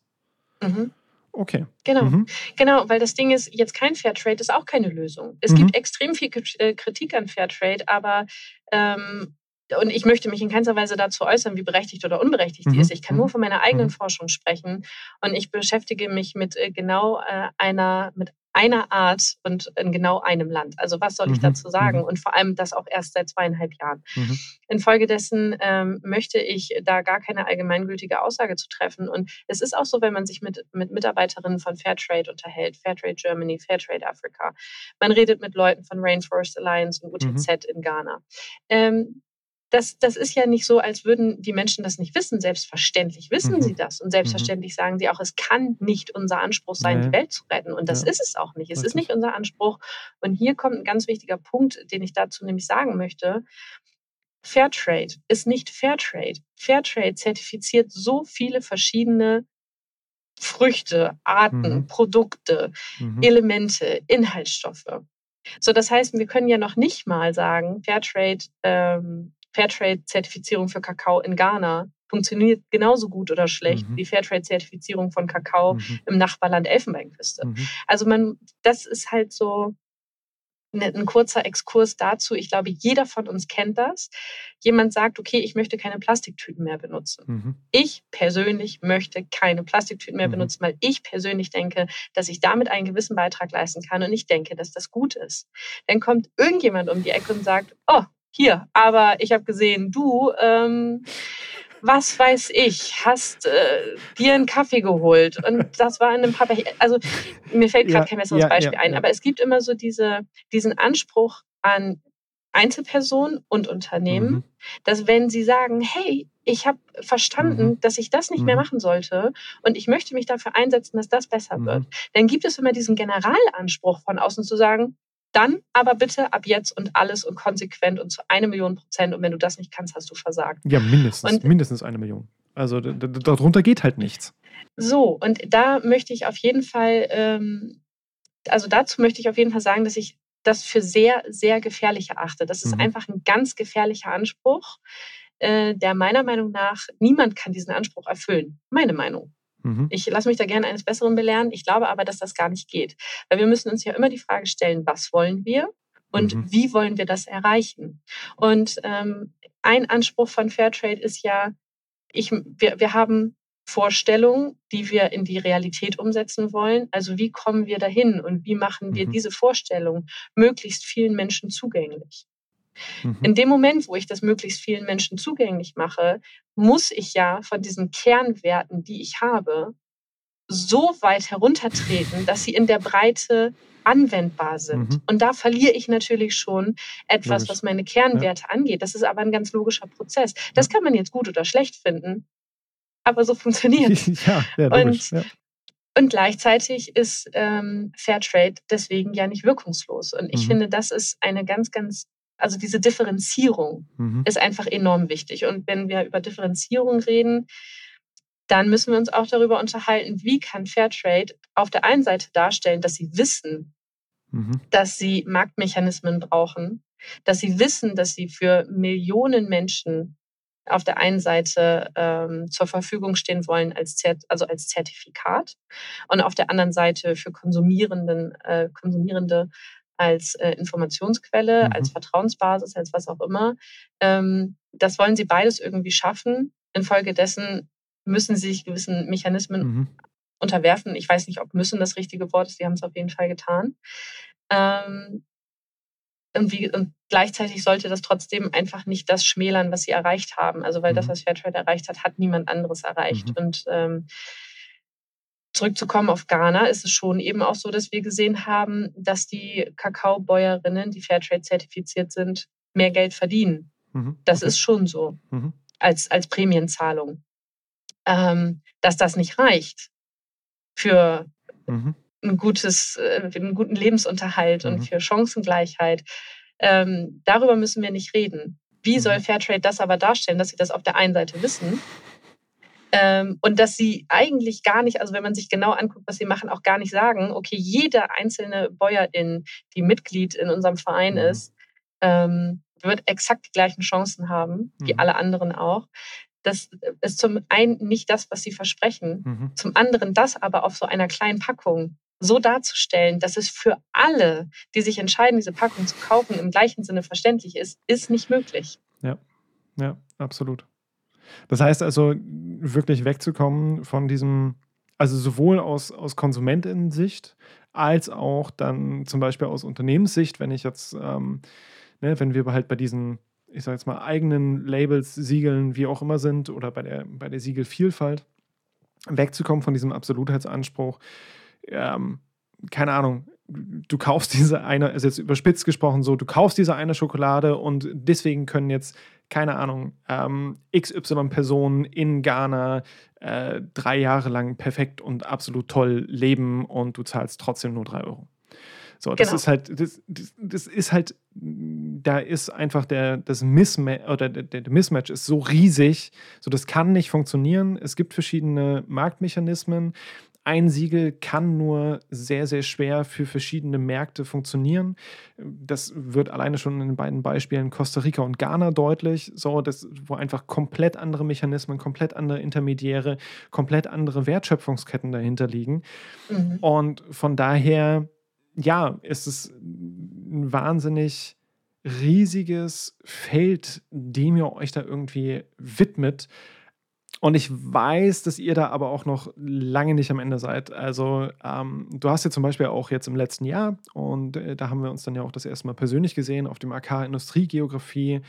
Speaker 1: Mhm. Okay.
Speaker 2: Genau, mhm. genau, weil das Ding ist, jetzt kein Fairtrade ist auch keine Lösung. Es mhm. gibt extrem viel äh, Kritik an Fairtrade, aber ähm, und ich möchte mich in keinster Weise dazu äußern, wie berechtigt oder unberechtigt die mhm. ist. Ich kann nur mhm. von meiner eigenen mhm. Forschung sprechen und ich beschäftige mich mit äh, genau äh, einer, mit einer Art und in genau einem Land. Also was soll ich mhm. dazu sagen? Mhm. Und vor allem das auch erst seit zweieinhalb Jahren. Mhm. Infolgedessen ähm, möchte ich da gar keine allgemeingültige Aussage zu treffen. Und es ist auch so, wenn man sich mit, mit Mitarbeiterinnen von Fairtrade unterhält, Fairtrade Germany, Fairtrade Africa, man redet mit Leuten von Rainforest Alliance und UTZ mhm. in Ghana. Ähm, das, das ist ja nicht so, als würden die Menschen das nicht wissen. Selbstverständlich wissen mhm. sie das. Und selbstverständlich mhm. sagen sie auch, es kann nicht unser Anspruch sein, nee. die Welt zu retten. Und das ja. ist es auch nicht. Es Richtig. ist nicht unser Anspruch. Und hier kommt ein ganz wichtiger Punkt, den ich dazu nämlich sagen möchte. Fairtrade ist nicht Fairtrade. Fairtrade zertifiziert so viele verschiedene Früchte, Arten, mhm. Produkte, mhm. Elemente, Inhaltsstoffe. So, das heißt, wir können ja noch nicht mal sagen, Fairtrade ähm, Fairtrade-Zertifizierung für Kakao in Ghana funktioniert genauso gut oder schlecht mhm. wie Fairtrade-Zertifizierung von Kakao mhm. im Nachbarland Elfenbeinküste. Mhm. Also man, das ist halt so ne, ein kurzer Exkurs dazu. Ich glaube, jeder von uns kennt das. Jemand sagt, okay, ich möchte keine Plastiktüten mehr benutzen. Mhm. Ich persönlich möchte keine Plastiktüten mehr mhm. benutzen, weil ich persönlich denke, dass ich damit einen gewissen Beitrag leisten kann und ich denke, dass das gut ist. Dann kommt irgendjemand um die Ecke und sagt, oh, hier, aber ich habe gesehen, du, ähm, was weiß ich, hast äh, dir einen Kaffee geholt und das war in einem Papa. Also mir fällt gerade ja, kein besseres ja, Beispiel ja, ein, aber es gibt immer so diese, diesen Anspruch an Einzelpersonen und Unternehmen, mhm. dass wenn sie sagen, hey, ich habe verstanden, mhm. dass ich das nicht mhm. mehr machen sollte und ich möchte mich dafür einsetzen, dass das besser wird, mhm. dann gibt es immer diesen Generalanspruch von außen zu sagen, dann aber bitte ab jetzt und alles und konsequent und zu eine Million Prozent. Und wenn du das nicht kannst, hast du versagt.
Speaker 1: Ja, mindestens. Und, mindestens eine Million. Also darunter geht halt nichts.
Speaker 2: So, und da möchte ich auf jeden Fall, ähm, also dazu möchte ich auf jeden Fall sagen, dass ich das für sehr, sehr gefährlich erachte. Das ist mhm. einfach ein ganz gefährlicher Anspruch, äh, der meiner Meinung nach, niemand kann diesen Anspruch erfüllen. Meine Meinung. Mhm. Ich lasse mich da gerne eines Besseren belehren. Ich glaube aber, dass das gar nicht geht. Weil wir müssen uns ja immer die Frage stellen, was wollen wir? Und mhm. wie wollen wir das erreichen? Und ähm, ein Anspruch von Fairtrade ist ja, ich, wir, wir haben Vorstellungen, die wir in die Realität umsetzen wollen. Also wie kommen wir dahin und wie machen wir mhm. diese Vorstellung möglichst vielen Menschen zugänglich? Mhm. In dem Moment, wo ich das möglichst vielen Menschen zugänglich mache, muss ich ja von diesen Kernwerten, die ich habe, so weit heruntertreten, dass sie in der Breite anwendbar sind. Mhm. Und da verliere ich natürlich schon etwas, Logisch. was meine Kernwerte ja. angeht. Das ist aber ein ganz logischer Prozess. Das kann man jetzt gut oder schlecht finden, aber so funktioniert es. ja, ja, und, ja. und gleichzeitig ist ähm, Fairtrade deswegen ja nicht wirkungslos. Und ich mhm. finde, das ist eine ganz, ganz also diese Differenzierung mhm. ist einfach enorm wichtig. Und wenn wir über Differenzierung reden, dann müssen wir uns auch darüber unterhalten, wie kann Fairtrade auf der einen Seite darstellen, dass sie wissen, mhm. dass sie Marktmechanismen brauchen, dass sie wissen, dass sie für Millionen Menschen auf der einen Seite ähm, zur Verfügung stehen wollen als, Zert also als Zertifikat und auf der anderen Seite für Konsumierenden, äh, Konsumierende als äh, Informationsquelle, mhm. als Vertrauensbasis, als was auch immer. Ähm, das wollen sie beides irgendwie schaffen. Infolgedessen müssen sie sich gewissen Mechanismen mhm. unterwerfen. Ich weiß nicht, ob müssen das richtige Wort ist, sie haben es auf jeden Fall getan. Ähm, und, wie, und, gleichzeitig sollte das trotzdem einfach nicht das schmälern, was sie erreicht haben. Also weil mhm. das, was Fairtrade erreicht hat, hat niemand anderes erreicht. Mhm. Und ähm, zurückzukommen auf Ghana, ist es schon eben auch so, dass wir gesehen haben, dass die Kakaobäuerinnen, die Fairtrade zertifiziert sind, mehr Geld verdienen. Mhm. Das okay. ist schon so mhm. als, als Prämienzahlung. Ähm, dass das nicht reicht für mhm. ein gutes, äh, einen guten Lebensunterhalt und mhm. für Chancengleichheit. Ähm, darüber müssen wir nicht reden. Wie soll mhm. Fairtrade das aber darstellen, dass sie das auf der einen Seite wissen ähm, und dass sie eigentlich gar nicht, also wenn man sich genau anguckt, was sie machen, auch gar nicht sagen, okay, jede einzelne Bäuerin, die Mitglied in unserem Verein mhm. ist, ähm, wird exakt die gleichen Chancen haben, wie
Speaker 1: Mhm.
Speaker 2: alle anderen auch. Das ist zum einen nicht das, was sie versprechen,
Speaker 1: Mhm.
Speaker 2: zum anderen das aber auf so einer kleinen Packung so darzustellen, dass es für alle, die sich entscheiden, diese Packung zu kaufen, im gleichen Sinne verständlich ist, ist nicht möglich.
Speaker 1: Ja, absolut. Das heißt also, wirklich wegzukommen von diesem, also sowohl aus, aus Konsumentinnen-Sicht als auch dann zum Beispiel aus Unternehmenssicht, wenn ich jetzt, ähm, ne, wenn wir halt bei diesen, ich sage jetzt mal, eigenen Labels, Siegeln, wie auch immer sind, oder bei der, bei der Siegelvielfalt, wegzukommen von diesem Absolutheitsanspruch. Ähm, keine Ahnung, du kaufst diese eine, ist jetzt überspitzt gesprochen so, du kaufst diese eine Schokolade und deswegen können jetzt, keine Ahnung, ähm, XY-Personen in Ghana äh, drei Jahre lang perfekt und absolut toll leben und du zahlst trotzdem nur drei Euro. So, das
Speaker 2: Genau.
Speaker 1: ist halt, das, das, das ist halt, da ist einfach der, das Mismatch oder der, der Mismatch ist so riesig, so das kann nicht funktionieren. Es gibt verschiedene Marktmechanismen. Ein Siegel kann nur sehr, sehr schwer für verschiedene Märkte funktionieren. Das wird alleine schon in den beiden Beispielen Costa Rica und Ghana deutlich, so das, wo einfach komplett andere Mechanismen, komplett andere Intermediäre, komplett andere Wertschöpfungsketten dahinter liegen.
Speaker 2: Mhm.
Speaker 1: Und von daher, ja, ist es ein wahnsinnig riesiges Feld, dem ihr euch da irgendwie widmet. Und ich weiß, dass ihr da aber auch noch lange nicht am Ende seid. Also, ähm, du hast ja zum Beispiel auch jetzt im letzten Jahr, und äh, da haben wir uns dann ja auch das erste Mal persönlich gesehen, auf dem AK Industriegeografie,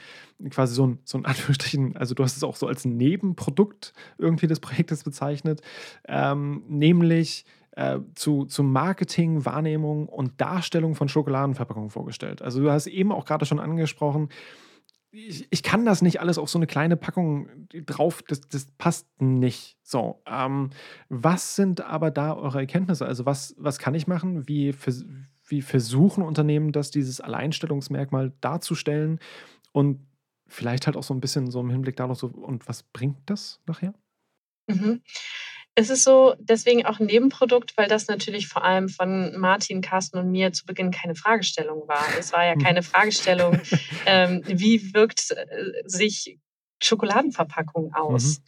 Speaker 1: quasi so ein, so ein Anführungsstrichen, also du hast es auch so als Nebenprodukt irgendwie des Projektes bezeichnet, ähm, nämlich äh, zu, zu Marketing, Wahrnehmung und Darstellung von Schokoladenverpackungen vorgestellt. Also du hast eben auch gerade schon angesprochen, ich, ich kann das nicht alles auf so eine kleine Packung drauf, das, das passt nicht. So, ähm, was sind aber da eure Erkenntnisse? Also was, was kann ich machen? Wie, vers wie versuchen Unternehmen das, dieses Alleinstellungsmerkmal darzustellen? Und vielleicht halt auch so ein bisschen so im Hinblick darauf, so, und was bringt das nachher?
Speaker 2: Mhm. Es ist so, deswegen auch ein Nebenprodukt, weil das natürlich vor allem von Martin, Carsten und mir zu Beginn keine Fragestellung war. Es war ja keine Fragestellung, ähm, wie wirkt äh, sich Schokoladenverpackung aus.
Speaker 1: Mhm.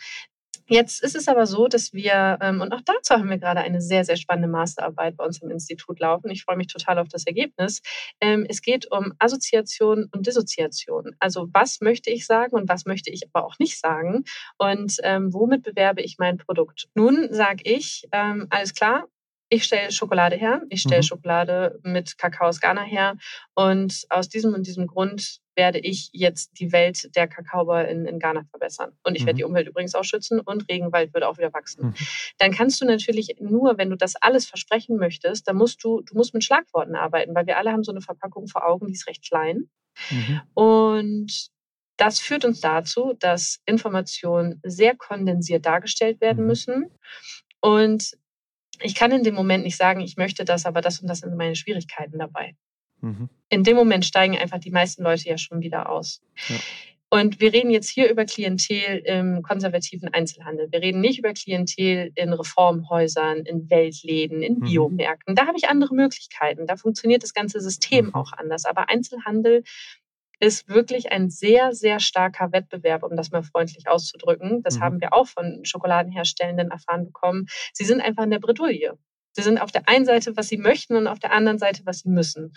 Speaker 2: Jetzt ist es aber so, dass wir, ähm, und auch dazu haben wir gerade eine sehr, sehr spannende Masterarbeit bei uns im Institut laufen. Ich freue mich total auf das Ergebnis. Ähm, es geht um Assoziation und Dissoziation. Also was möchte ich sagen und was möchte ich aber auch nicht sagen? Und ähm, womit bewerbe ich mein Produkt? Nun sage ich, alles klar, ich stelle Schokolade her, ich stelle
Speaker 1: Mhm.
Speaker 2: Schokolade mit Kakao aus Ghana her und aus diesem und diesem Grund werde ich jetzt die Welt der Kakaobauer in, in Ghana verbessern. Und ich
Speaker 1: Mhm.
Speaker 2: werde die Umwelt übrigens auch schützen und Regenwald wird auch wieder wachsen.
Speaker 1: Mhm.
Speaker 2: Dann kannst du natürlich nur, wenn du das alles versprechen möchtest, dann musst du, du musst mit Schlagworten arbeiten, weil wir alle haben so eine Verpackung vor Augen, die ist recht klein.
Speaker 1: Mhm.
Speaker 2: Und das führt uns dazu, dass Informationen sehr kondensiert dargestellt werden
Speaker 1: Mhm.
Speaker 2: müssen. Und ich kann in dem Moment nicht sagen, ich möchte das, aber das und das sind meine Schwierigkeiten dabei.
Speaker 1: Mhm.
Speaker 2: In dem Moment steigen einfach die meisten Leute ja schon wieder aus.
Speaker 1: Ja.
Speaker 2: Und wir reden jetzt hier über Klientel im konservativen Einzelhandel. Wir reden nicht über Klientel in Reformhäusern, in Weltläden, in
Speaker 1: Mhm.
Speaker 2: Biomärkten. Da habe ich andere Möglichkeiten. Da funktioniert das ganze System
Speaker 1: Mhm.
Speaker 2: auch anders. Aber Einzelhandel ist wirklich ein sehr, sehr starker Wettbewerb, um das mal freundlich auszudrücken. Das
Speaker 1: Mhm.
Speaker 2: haben wir auch von Schokoladenherstellenden erfahren bekommen. Sie sind einfach in der Bredouille. Sie sind auf der einen Seite, was sie möchten und auf der anderen Seite, was sie müssen.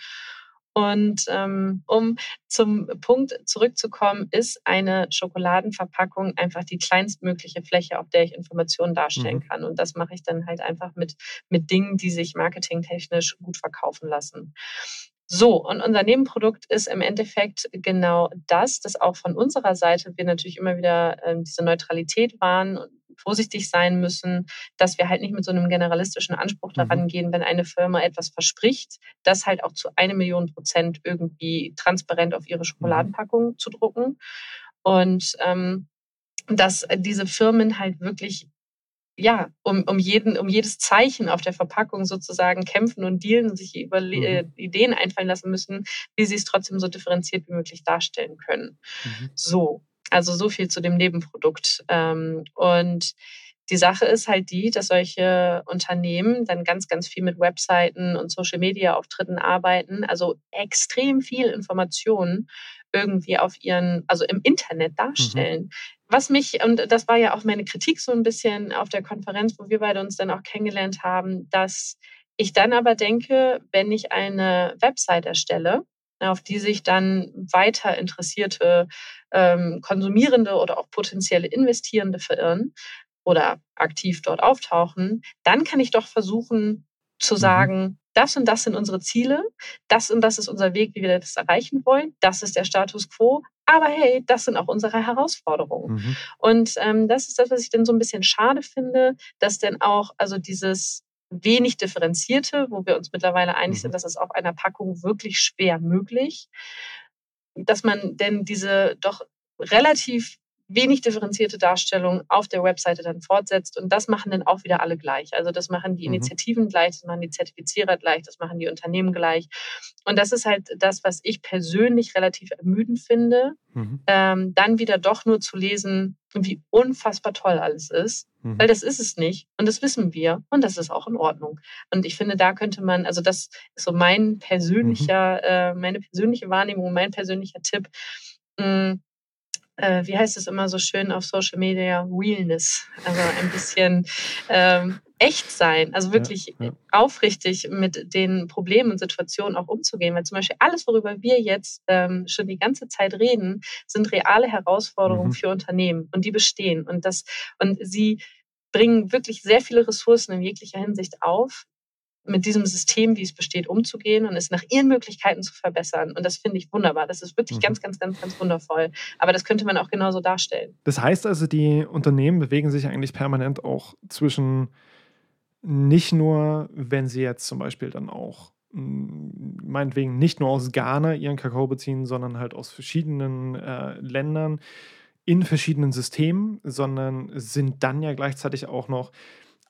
Speaker 2: Und ähm, um zum Punkt zurückzukommen, ist eine Schokoladenverpackung einfach die kleinstmögliche Fläche, auf der ich Informationen darstellen
Speaker 1: Mhm.
Speaker 2: kann. Und das mache ich dann halt einfach mit, mit Dingen, die sich marketingtechnisch gut verkaufen lassen. So, und unser Nebenprodukt ist im Endeffekt genau das, dass auch von unserer Seite wir natürlich immer wieder ähm, diese Neutralität wahren und vorsichtig sein müssen, dass wir halt nicht mit so einem generalistischen Anspruch
Speaker 1: Mhm.
Speaker 2: daran gehen, wenn eine Firma etwas verspricht, das halt auch zu eine Million Prozent irgendwie transparent auf ihre Schokoladenpackung zu drucken. Und ähm, dass diese Firmen halt wirklich ja, um, um, jeden, um jedes Zeichen auf der Verpackung sozusagen kämpfen und dealen und sich über
Speaker 1: Mhm.
Speaker 2: äh, Ideen einfallen lassen müssen, wie sie es trotzdem so differenziert wie möglich darstellen können.
Speaker 1: Mhm.
Speaker 2: So, also so viel zu dem Nebenprodukt. Ähm, und Die Sache ist halt die, dass solche Unternehmen dann ganz, ganz viel mit Webseiten und Social-Media-Auftritten arbeiten, also extrem viel Informationen irgendwie auf ihren, also im Internet darstellen. Mhm. Was mich, und das war ja auch meine Kritik so ein bisschen auf der Konferenz, wo wir beide uns dann auch kennengelernt haben, dass ich dann aber denke, wenn ich eine Website erstelle, auf die sich dann weiter interessierte ähm, Konsumierende oder auch potenzielle Investierende verirren oder aktiv dort auftauchen, dann kann ich doch versuchen zu mhm. sagen, das und das sind unsere Ziele, das und das ist unser Weg, wie wir das erreichen wollen, das ist der Status quo, aber hey, das sind auch unsere Herausforderungen. Mhm. Und ähm, das ist das, was ich dann so ein bisschen schade finde, dass denn auch, also dieses wenig differenzierte, wo wir uns mittlerweile einig sind, mhm. dass es auf einer Packung wirklich schwer möglich, dass man denn diese doch relativ wenig differenzierte Darstellung auf der Webseite dann fortsetzt. Und das machen dann auch wieder alle gleich. Also das machen die mhm. Initiativen gleich, das machen die Zertifizierer gleich, das machen die Unternehmen gleich. Und das ist halt das, was ich persönlich relativ ermüdend finde, mhm. ähm, dann wieder doch nur zu lesen, wie unfassbar toll alles ist. Mhm. Weil das ist es nicht. Und das wissen wir. Und das ist auch in Ordnung. Und ich finde, da könnte man, also das ist so mein persönlicher, mhm. äh, meine persönliche Wahrnehmung, mein persönlicher Tipp. Mh, mm, äh, wie heißt es immer so schön auf Social Media, Realness. Also ein bisschen ähm, echt sein, also wirklich ja, ja. aufrichtig mit den Problemen und Situationen auch umzugehen. Weil zum Beispiel alles, worüber wir jetzt ähm, schon die ganze Zeit reden, sind reale Herausforderungen mhm. für Unternehmen und die bestehen. Und das, und sie bringen wirklich sehr viele Ressourcen in jeglicher Hinsicht auf, mit diesem System, wie es besteht, umzugehen und es nach ihren Möglichkeiten zu verbessern. Und das finde ich wunderbar. Das ist wirklich mhm. ganz, ganz, ganz, ganz wundervoll. Aber das könnte man auch genauso darstellen.
Speaker 1: Das heißt also, die Unternehmen bewegen sich eigentlich permanent auch zwischen nicht nur, wenn sie jetzt zum Beispiel dann auch mm, meinetwegen nicht nur aus Ghana ihren Kakao beziehen, sondern halt aus verschiedenen äh, Ländern in verschiedenen Systemen, sondern sind dann ja gleichzeitig auch noch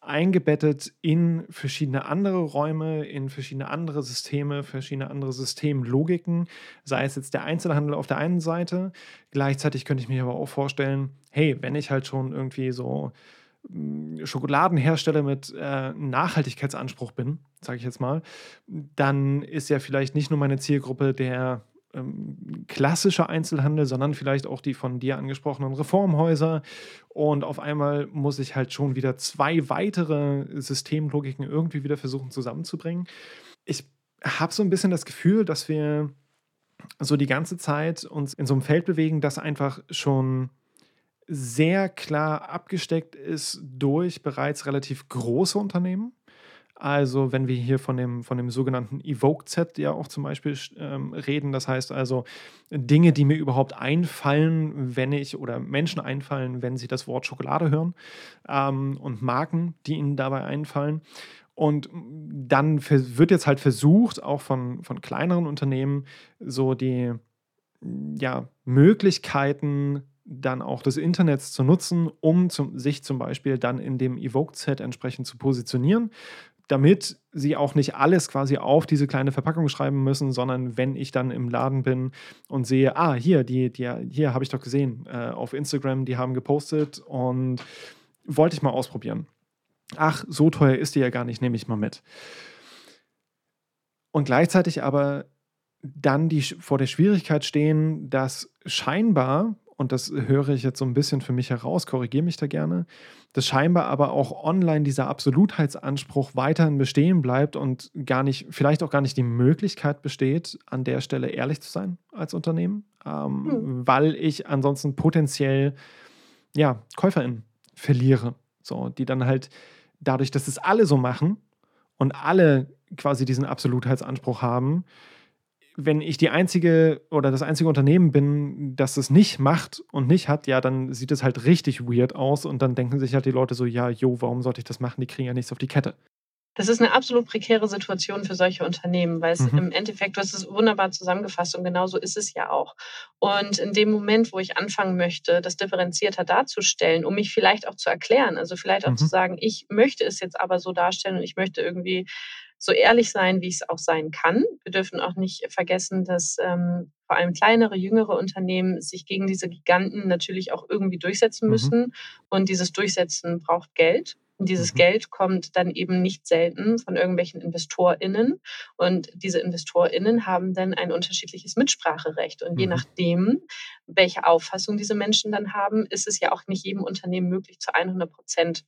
Speaker 1: eingebettet in verschiedene andere Räume, in verschiedene andere Systeme, verschiedene andere Systemlogiken, sei es jetzt der Einzelhandel auf der einen Seite. Gleichzeitig könnte ich mir aber auch vorstellen, hey, wenn ich halt schon irgendwie so hm, Schokoladenhersteller mit äh, Nachhaltigkeitsanspruch bin, sage ich jetzt mal, dann ist ja vielleicht nicht nur meine Zielgruppe der ähm, klassischer Einzelhandel, sondern vielleicht auch die von dir angesprochenen Reformhäuser. Und auf einmal muss ich halt schon wieder zwei weitere Systemlogiken irgendwie wieder versuchen zusammenzubringen. Ich habe so ein bisschen das Gefühl, dass wir so die ganze Zeit uns in so einem Feld bewegen, das einfach schon sehr klar abgesteckt ist durch bereits relativ große Unternehmen. Also wenn wir hier von dem, von dem sogenannten Evoke-Set ja auch zum Beispiel ähm, reden, das heißt also Dinge, die mir überhaupt einfallen, wenn ich oder Menschen einfallen, wenn sie das Wort Schokolade hören ähm, und Marken, die ihnen dabei einfallen. Und dann wird jetzt halt versucht, auch von, von kleineren Unternehmen, so die ja, Möglichkeiten dann auch des Internets zu nutzen, um zum, sich zum Beispiel dann in dem Evoke-Set entsprechend zu positionieren damit sie auch nicht alles quasi auf diese kleine Verpackung schreiben müssen, sondern wenn ich dann im Laden bin und sehe, ah, hier, die, die, hier habe ich doch gesehen äh, auf Instagram, die haben gepostet und wollte ich mal ausprobieren. Ach, so teuer ist die ja gar nicht, nehme ich mal mit. Und gleichzeitig aber dann die vor der Schwierigkeit stehen, dass scheinbar und das höre ich jetzt so ein bisschen für mich heraus, korrigiere mich da gerne, dass scheinbar aber auch online dieser Absolutheitsanspruch weiterhin bestehen bleibt und gar nicht, vielleicht auch gar nicht die Möglichkeit besteht, an der Stelle ehrlich zu sein als Unternehmen, ähm, hm. weil ich ansonsten potenziell ja, KäuferInnen verliere. So, die dann halt dadurch, dass es alle so machen und alle quasi diesen Absolutheitsanspruch haben, wenn ich die einzige oder das einzige Unternehmen bin, das es nicht macht und nicht hat, ja, dann sieht es halt richtig weird aus und dann denken sich halt die Leute so, ja, jo, warum sollte ich das machen? Die kriegen ja nichts auf die Kette.
Speaker 2: Das ist eine absolut prekäre Situation für solche Unternehmen, weil es mhm. im Endeffekt, du hast es wunderbar zusammengefasst und genauso ist es ja auch. Und in dem Moment, wo ich anfangen möchte, das differenzierter darzustellen, um mich vielleicht auch zu erklären, also vielleicht auch mhm. zu sagen, ich möchte es jetzt aber so darstellen und ich möchte irgendwie so ehrlich sein, wie ich es auch sein kann. Wir dürfen auch nicht vergessen, dass ähm, vor allem kleinere, jüngere Unternehmen sich gegen diese Giganten natürlich auch irgendwie durchsetzen mhm. müssen. Mhm. Und dieses Durchsetzen braucht Geld. Und dieses mhm. Geld kommt dann eben nicht selten von irgendwelchen InvestorInnen. Und diese InvestorInnen haben dann ein unterschiedliches Mitspracherecht. Und je mhm. nachdem, welche Auffassung diese Menschen dann haben, ist es ja auch nicht jedem Unternehmen möglich, zu 100 Prozent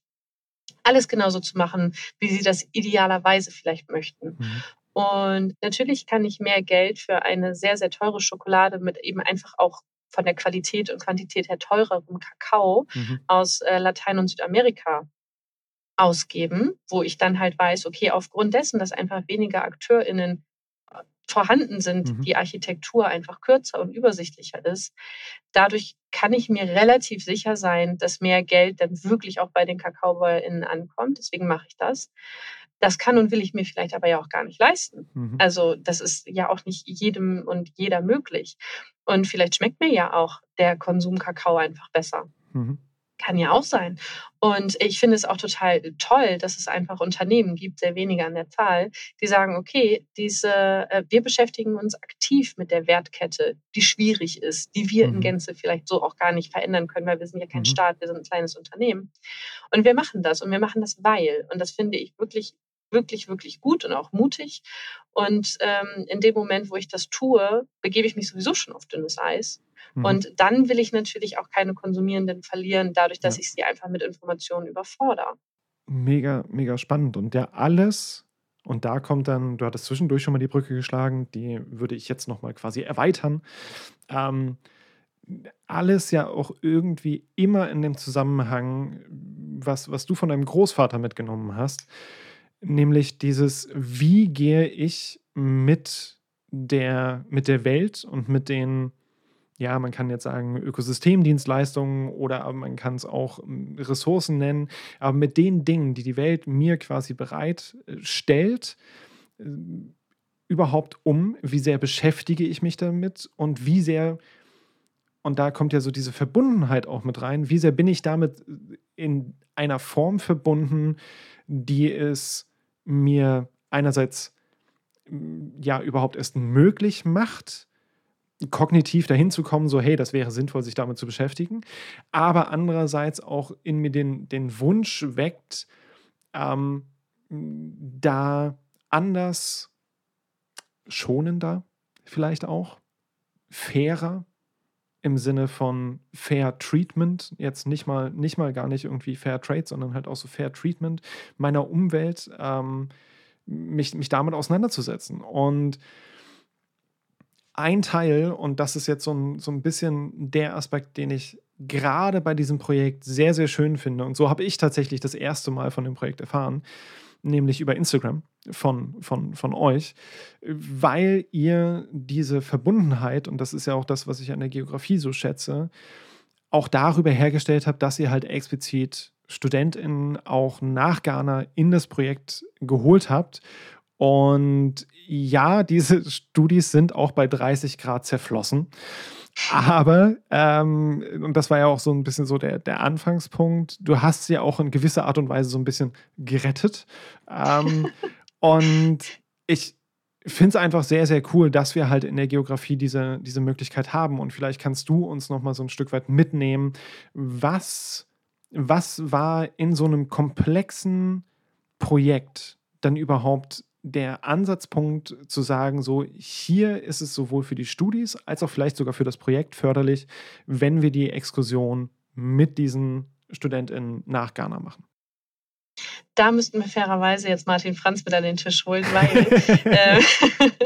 Speaker 2: alles genauso zu machen, wie sie das idealerweise vielleicht möchten. Mhm. Und natürlich kann ich mehr Geld für eine sehr, sehr teure Schokolade mit eben einfach auch von der Qualität und Quantität her teurerem Kakao mhm. aus äh, Latein- und Südamerika ausgeben, wo ich dann halt weiß, okay, aufgrund dessen, dass einfach weniger AkteurInnen vorhanden sind, mhm. die Architektur einfach kürzer und übersichtlicher ist. Dadurch kann ich mir relativ sicher sein, dass mehr Geld dann wirklich auch bei den KakaobäuerInnen ankommt. Deswegen mache ich das. Das kann und will ich mir vielleicht aber ja auch gar nicht leisten. Mhm. Also das ist ja auch nicht jedem und jeder möglich. Und vielleicht schmeckt mir ja auch der Konsum Kakao einfach besser. Mhm. Kann ja auch sein. Und ich finde es auch total toll, dass es einfach Unternehmen gibt, sehr wenige an der Zahl, die sagen, okay, diese, äh, wir beschäftigen uns aktiv mit der Wertkette, die schwierig ist, die wir mhm. in Gänze vielleicht so auch gar nicht verändern können, weil wir sind ja kein mhm. Staat, wir sind ein kleines Unternehmen. Und wir machen das und wir machen das weil. Und das finde ich wirklich wirklich, wirklich gut und auch mutig. Und ähm, in dem Moment, wo ich das tue, begebe ich mich sowieso schon auf dünnes Eis. Mhm. Und dann will ich natürlich auch keine Konsumierenden verlieren, dadurch, dass ja. ich sie einfach mit Informationen überfordere.
Speaker 1: Mega, mega spannend. Und der alles, und da kommt dann, du hattest zwischendurch schon mal die Brücke geschlagen, die würde ich jetzt nochmal quasi erweitern. Ähm, alles ja auch irgendwie immer in dem Zusammenhang, was, was du von deinem Großvater mitgenommen hast, nämlich dieses, wie gehe ich mit der, mit der Welt und mit den ja, man kann jetzt sagen Ökosystemdienstleistungen oder man kann es auch hm, Ressourcen nennen, aber mit den Dingen, die die Welt mir quasi bereitstellt, äh, überhaupt um, wie sehr beschäftige ich mich damit und wie sehr, und da kommt ja so diese Verbundenheit auch mit rein, wie sehr bin ich damit in einer Form verbunden, die es mir einerseits hm, ja überhaupt erst möglich macht, kognitiv dahin zu kommen, so hey, das wäre sinnvoll, sich damit zu beschäftigen, aber andererseits auch in mir den, den Wunsch weckt, ähm, da anders, schonender vielleicht auch, fairer im Sinne von Fair Treatment, jetzt nicht mal, nicht mal gar nicht irgendwie Fair Trade, sondern halt auch so Fair Treatment meiner Umwelt, ähm, mich, mich damit auseinanderzusetzen. Und ein Teil, und das ist jetzt so ein, so ein bisschen der Aspekt, den ich gerade bei diesem Projekt sehr, sehr schön finde. Und so habe ich tatsächlich das erste Mal von dem Projekt erfahren, nämlich über Instagram von, von, von euch, weil ihr diese Verbundenheit, und das ist ja auch das, was ich an der Geografie so schätze, auch darüber hergestellt habt, dass ihr halt explizit StudentInnen auch nach Ghana in das Projekt geholt habt und ja, diese Studis sind auch bei 30 Grad zerflossen. Aber, ähm, und das war ja auch so ein bisschen so der, der Anfangspunkt, du hast sie ja auch in gewisser Art und Weise so ein bisschen gerettet. Ähm, und ich finde es einfach sehr, sehr cool, dass wir halt in der Geografie diese, diese Möglichkeit haben. Und vielleicht kannst du uns nochmal so ein Stück weit mitnehmen, was, was war in so einem komplexen Projekt dann überhaupt der Ansatzpunkt zu sagen, so hier ist es sowohl für die Studis als auch vielleicht sogar für das Projekt förderlich, wenn wir die Exkursion mit diesen StudentInnen nach Ghana machen
Speaker 2: da müssten wir fairerweise jetzt Martin Franz mit an den Tisch holen, weil äh,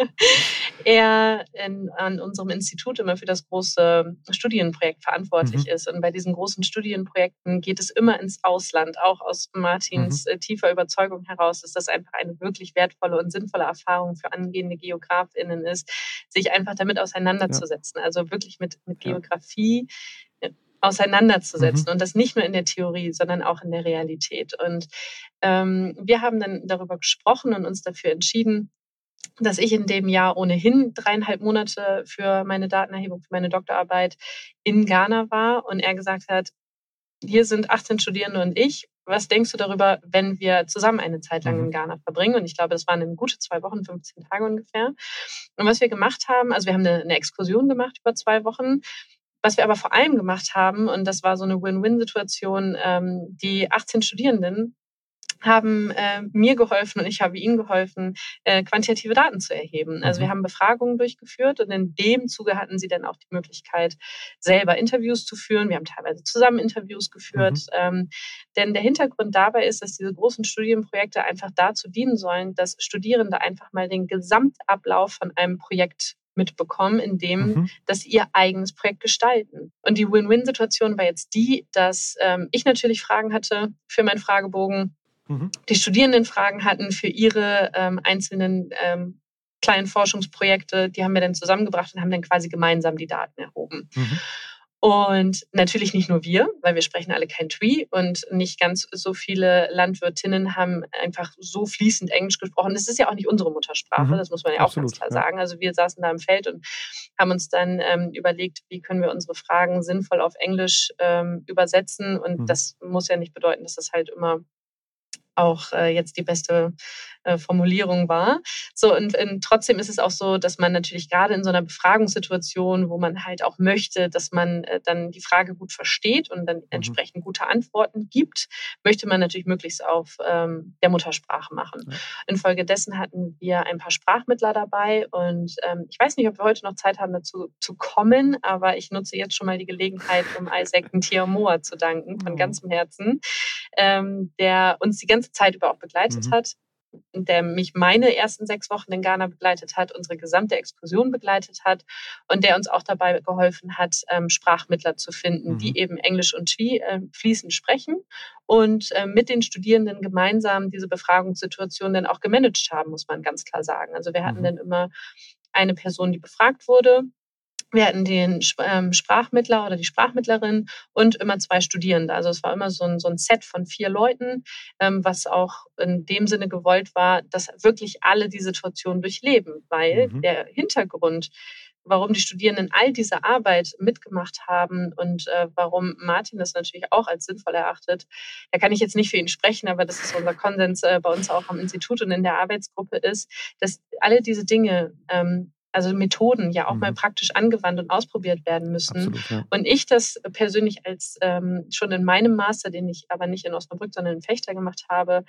Speaker 2: er in, an unserem Institut immer für das große Studienprojekt verantwortlich mhm. ist. Und bei diesen großen Studienprojekten geht es immer ins Ausland. Auch aus Martins mhm. Äh, tiefer Überzeugung heraus, dass das einfach eine wirklich wertvolle und sinnvolle Erfahrung für angehende GeografInnen ist, sich einfach damit auseinanderzusetzen. Ja. Also wirklich mit, mit Geografie auseinanderzusetzen mhm. und das nicht nur in der Theorie, sondern auch in der Realität. Und ähm, wir haben dann darüber gesprochen und uns dafür entschieden, dass ich in dem Jahr ohnehin dreieinhalb Monate für meine Datenerhebung, für meine Doktorarbeit in Ghana war und er gesagt hat, hier sind 18 Studierende und ich. was denkst du darüber, wenn wir zusammen eine Zeit lang mhm. in Ghana verbringen? Und ich glaube, das waren gute zwei Wochen, 15 Tage ungefähr. Und was wir gemacht haben, also wir haben eine, eine Exkursion gemacht über zwei Wochen. Was wir aber vor allem gemacht haben, und das war so eine Win-Win-Situation, ähm, die 18 Studierenden haben äh, mir geholfen und ich habe ihnen geholfen, äh, quantitative Daten zu erheben. Also wir mhm. haben Befragungen durchgeführt und in dem Zuge hatten sie dann auch die Möglichkeit, selber Interviews zu führen. Wir haben teilweise zusammen Interviews geführt. Mhm. Ähm, denn der Hintergrund dabei ist, dass diese großen Studienprojekte einfach dazu dienen sollen, dass Studierende einfach mal den Gesamtablauf von einem Projekt mitbekommen, indem mhm. dass sie ihr eigenes Projekt gestalten. Und die Win-Win-Situation war jetzt die, dass ähm, ich natürlich Fragen hatte für meinen Fragebogen, mhm. die Studierenden Fragen hatten für ihre ähm, einzelnen ähm, kleinen Forschungsprojekte. Die haben wir dann zusammengebracht und haben dann quasi gemeinsam die Daten erhoben. Mhm. Und natürlich nicht nur wir, weil wir sprechen alle kein Twi und nicht ganz so viele Landwirtinnen haben einfach so fließend Englisch gesprochen. Das ist ja auch nicht unsere Muttersprache, mhm. das muss man ja Absolut, auch ganz klar ja. sagen. Also wir saßen da im Feld und haben uns dann ähm, überlegt, wie können wir unsere Fragen sinnvoll auf Englisch ähm, übersetzen. Und mhm. das muss ja nicht bedeuten, dass das halt immer auch äh, jetzt die beste äh, Formulierung war. So und, und, trotzdem ist es auch so, dass man natürlich gerade in so einer Befragungssituation, wo man halt auch möchte, dass man äh, dann die Frage gut versteht und dann mhm. entsprechend gute Antworten gibt, möchte man natürlich möglichst auf ähm, der Muttersprache machen. Ja. Infolgedessen hatten wir ein paar Sprachmittler dabei und ähm, ich weiß nicht, ob wir heute noch Zeit haben, dazu zu kommen, aber ich nutze jetzt schon mal die Gelegenheit, um Isaac Ntiamoa zu danken von mhm. ganzem Herzen, ähm, der uns die ganze ganze Zeit über auch begleitet mhm. hat, der mich meine ersten sechs Wochen in Ghana begleitet hat, unsere gesamte Exkursion begleitet hat und der uns auch dabei geholfen hat, ähm, Sprachmittler zu finden, mhm. die eben Englisch und Twi äh, fließend sprechen und äh, mit den Studierenden gemeinsam diese Befragungssituation dann auch gemanagt haben, muss man ganz klar sagen. Also wir hatten mhm. dann immer eine Person, die befragt wurde, wir hatten den ähm, Sprachmittler oder die Sprachmittlerin und immer zwei Studierende. Also es war immer so ein, so ein Set von vier Leuten, ähm, was auch in dem Sinne gewollt war, dass wirklich alle die Situation durchleben, weil mhm. der Hintergrund, warum die Studierenden all diese Arbeit mitgemacht haben und äh, warum Martin das natürlich auch als sinnvoll erachtet, da kann ich jetzt nicht für ihn sprechen, aber das ist unser Konsens äh, bei uns auch am Institut und in der Arbeitsgruppe ist, dass alle diese Dinge ähm, also Methoden ja auch mhm. mal praktisch angewandt und ausprobiert werden müssen. Absolut, ja. Und ich das persönlich als ähm, schon in meinem Master, den ich aber nicht in Osnabrück, sondern in Fechter gemacht habe,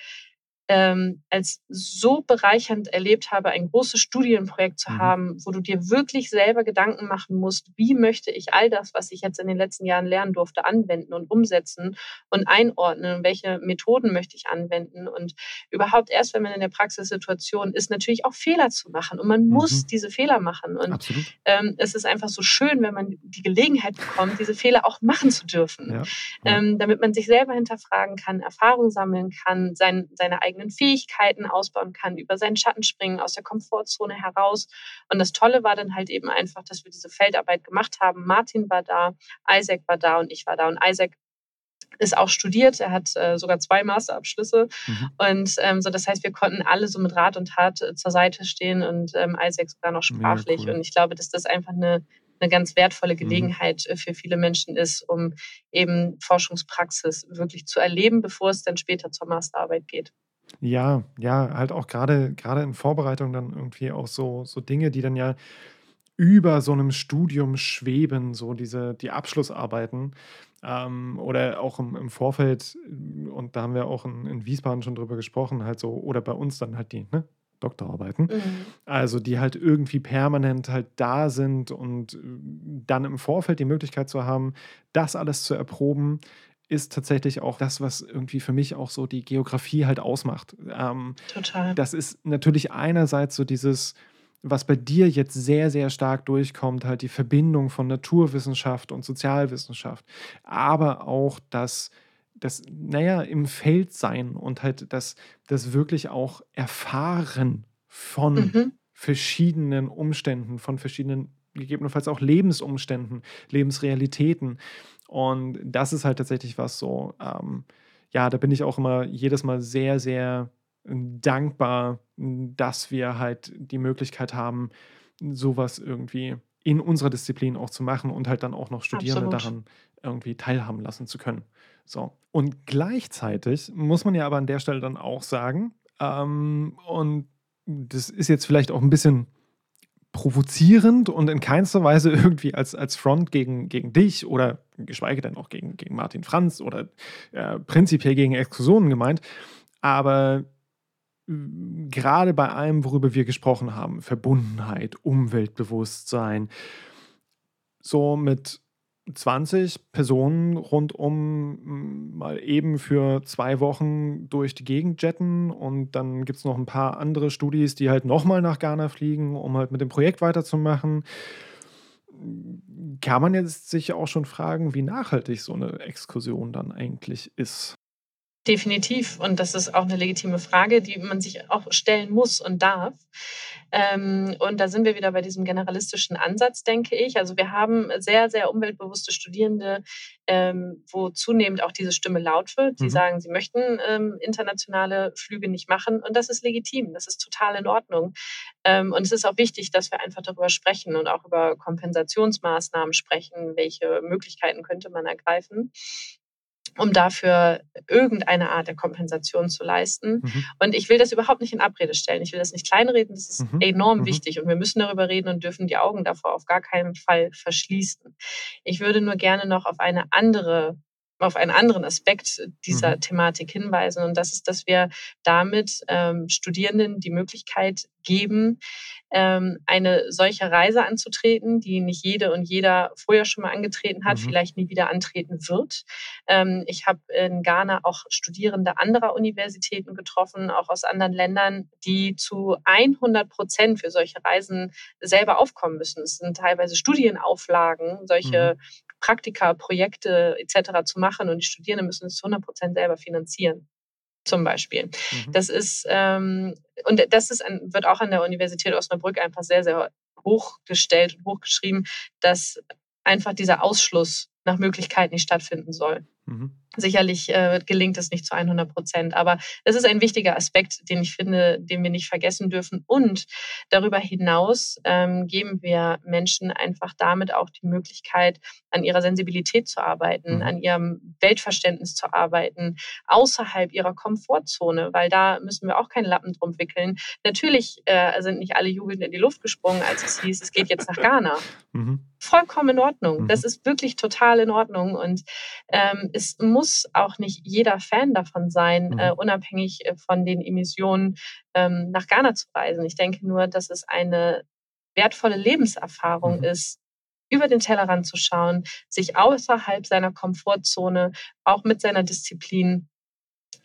Speaker 2: ähm, als so bereichernd erlebt habe, ein großes Studienprojekt zu mhm. haben, wo du dir wirklich selber Gedanken machen musst, wie möchte ich all das, was ich jetzt in den letzten Jahren lernen durfte, anwenden und umsetzen und einordnen und welche Methoden möchte ich anwenden und überhaupt erst, wenn man in der Praxissituation ist, natürlich auch Fehler zu machen und man mhm. muss diese Fehler machen und ähm, es ist einfach so schön, wenn man die Gelegenheit bekommt, diese Fehler auch machen zu dürfen, ja. Ja. Ähm, damit man sich selber hinterfragen kann, Erfahrung sammeln kann, sein, seine eigene eigenen Fähigkeiten ausbauen kann, über seinen Schatten springen, aus der Komfortzone heraus. Und das Tolle war dann halt eben einfach, dass wir diese Feldarbeit gemacht haben. Martin war da, Isaac war da und ich war da. Und Isaac ist auch studiert, er hat äh, sogar zwei Masterabschlüsse. Mhm. Und ähm, so, das heißt, wir konnten alle so mit Rat und Tat äh, zur Seite stehen und ähm, Isaac sogar noch sprachlich. Cool. Und ich glaube, dass das einfach eine, eine ganz wertvolle mhm. Gelegenheit mhm. für viele Menschen ist, um eben Forschungspraxis wirklich zu erleben, bevor es dann später zur Masterarbeit geht.
Speaker 1: Ja, ja, halt auch gerade gerade in Vorbereitung dann irgendwie auch so so Dinge, die dann ja über so einem Studium schweben, so diese die Abschlussarbeiten, ähm, oder auch im im Vorfeld und da haben wir auch in in Wiesbaden schon drüber gesprochen, halt so oder bei uns dann halt die, ne, Doktorarbeiten. Mhm. Also, die halt irgendwie permanent halt da sind und äh, dann im Vorfeld die Möglichkeit zu haben, das alles zu erproben ist tatsächlich auch das, was irgendwie für mich auch so die Geografie halt ausmacht. Ähm,
Speaker 2: Total.
Speaker 1: Das ist natürlich einerseits so dieses, was bei dir jetzt sehr, sehr stark durchkommt, halt die Verbindung von Naturwissenschaft und Sozialwissenschaft, aber auch das, das, naja, im Feld sein und halt das, das wirklich auch Erfahren von mhm. verschiedenen Umständen, von verschiedenen gegebenenfalls auch Lebensumständen, Lebensrealitäten. Und das ist halt tatsächlich was so, ähm, ja, da bin ich auch immer jedes Mal sehr, sehr dankbar, dass wir halt die Möglichkeit haben, sowas irgendwie in unserer Disziplin auch zu machen und halt dann auch noch Studierende Absolut. daran irgendwie teilhaben lassen zu können. So. Und gleichzeitig muss man ja aber an der Stelle dann auch sagen, ähm, und das ist jetzt vielleicht auch ein bisschen provozierend und in keinster Weise irgendwie als, als Front gegen, gegen dich oder geschweige denn auch gegen, gegen Martin Franz oder äh, prinzipiell gegen Exkursionen gemeint. Aber gerade bei allem, worüber wir gesprochen haben, Verbundenheit, Umweltbewusstsein, so mit 20 Personen rundum mal eben für zwei Wochen durch die Gegend jetten und dann gibt es noch ein paar andere Studis, die halt nochmal nach Ghana fliegen, um halt mit dem Projekt weiterzumachen. Kann man jetzt sich auch schon fragen, wie nachhaltig so eine Exkursion dann eigentlich ist.
Speaker 2: Definitiv. Und das ist auch eine legitime Frage, die man sich auch stellen muss und darf. Ähm, und da sind wir wieder bei diesem generalistischen Ansatz, denke ich. Also wir haben sehr, sehr umweltbewusste Studierende, ähm, wo zunehmend auch diese Stimme laut wird. Die mhm. sagen, sie möchten ähm, internationale Flüge nicht machen. Und das ist legitim. Das ist total in Ordnung. Und es ist auch wichtig, dass wir einfach darüber sprechen und auch über Kompensationsmaßnahmen sprechen. Welche Möglichkeiten könnte man ergreifen? Um dafür irgendeine Art der Kompensation zu leisten. Mhm. Und ich will das überhaupt nicht in Abrede stellen. Ich will das nicht kleinreden. Das ist mhm. enorm mhm. wichtig und wir müssen darüber reden und dürfen die Augen davor auf gar keinen Fall verschließen. Ich würde nur gerne noch auf eine andere auf einen anderen Aspekt dieser mhm. Thematik hinweisen. Und das ist, dass wir damit ähm, Studierenden die Möglichkeit geben, ähm, eine solche Reise anzutreten, die nicht jede und jeder vorher schon mal angetreten hat, mhm. vielleicht nie wieder antreten wird. Ähm, ich habe in Ghana auch Studierende anderer Universitäten getroffen, auch aus anderen Ländern, die zu 100 Prozent für solche Reisen selber aufkommen müssen. Es sind teilweise Studienauflagen, solche mhm. Praktika, Projekte etc. zu machen und die Studierenden müssen es zu 100 Prozent selber finanzieren zum Beispiel. Mhm. Das ist ähm, und das ist ein, wird auch an der Universität Osnabrück einfach sehr sehr hochgestellt und hochgeschrieben, dass einfach dieser Ausschluss nach Möglichkeiten nicht stattfinden soll. Mhm. Sicherlich äh, gelingt es nicht zu 100 Prozent, aber es ist ein wichtiger Aspekt, den ich finde, den wir nicht vergessen dürfen. Und darüber hinaus ähm, geben wir Menschen einfach damit auch die Möglichkeit, an ihrer Sensibilität zu arbeiten, mhm. an ihrem Weltverständnis zu arbeiten, außerhalb ihrer Komfortzone, weil da müssen wir auch keinen Lappen drum wickeln. Natürlich äh, sind nicht alle jubelnd in die Luft gesprungen, als es hieß, es geht jetzt nach Ghana. Mhm. Vollkommen in Ordnung. Mhm. Das ist wirklich total in Ordnung und ähm, es muss auch nicht jeder Fan davon sein, mhm. äh, unabhängig äh, von den Emissionen ähm, nach Ghana zu reisen. Ich denke nur, dass es eine wertvolle Lebenserfahrung mhm. ist, über den Tellerrand zu schauen, sich außerhalb seiner Komfortzone auch mit seiner Disziplin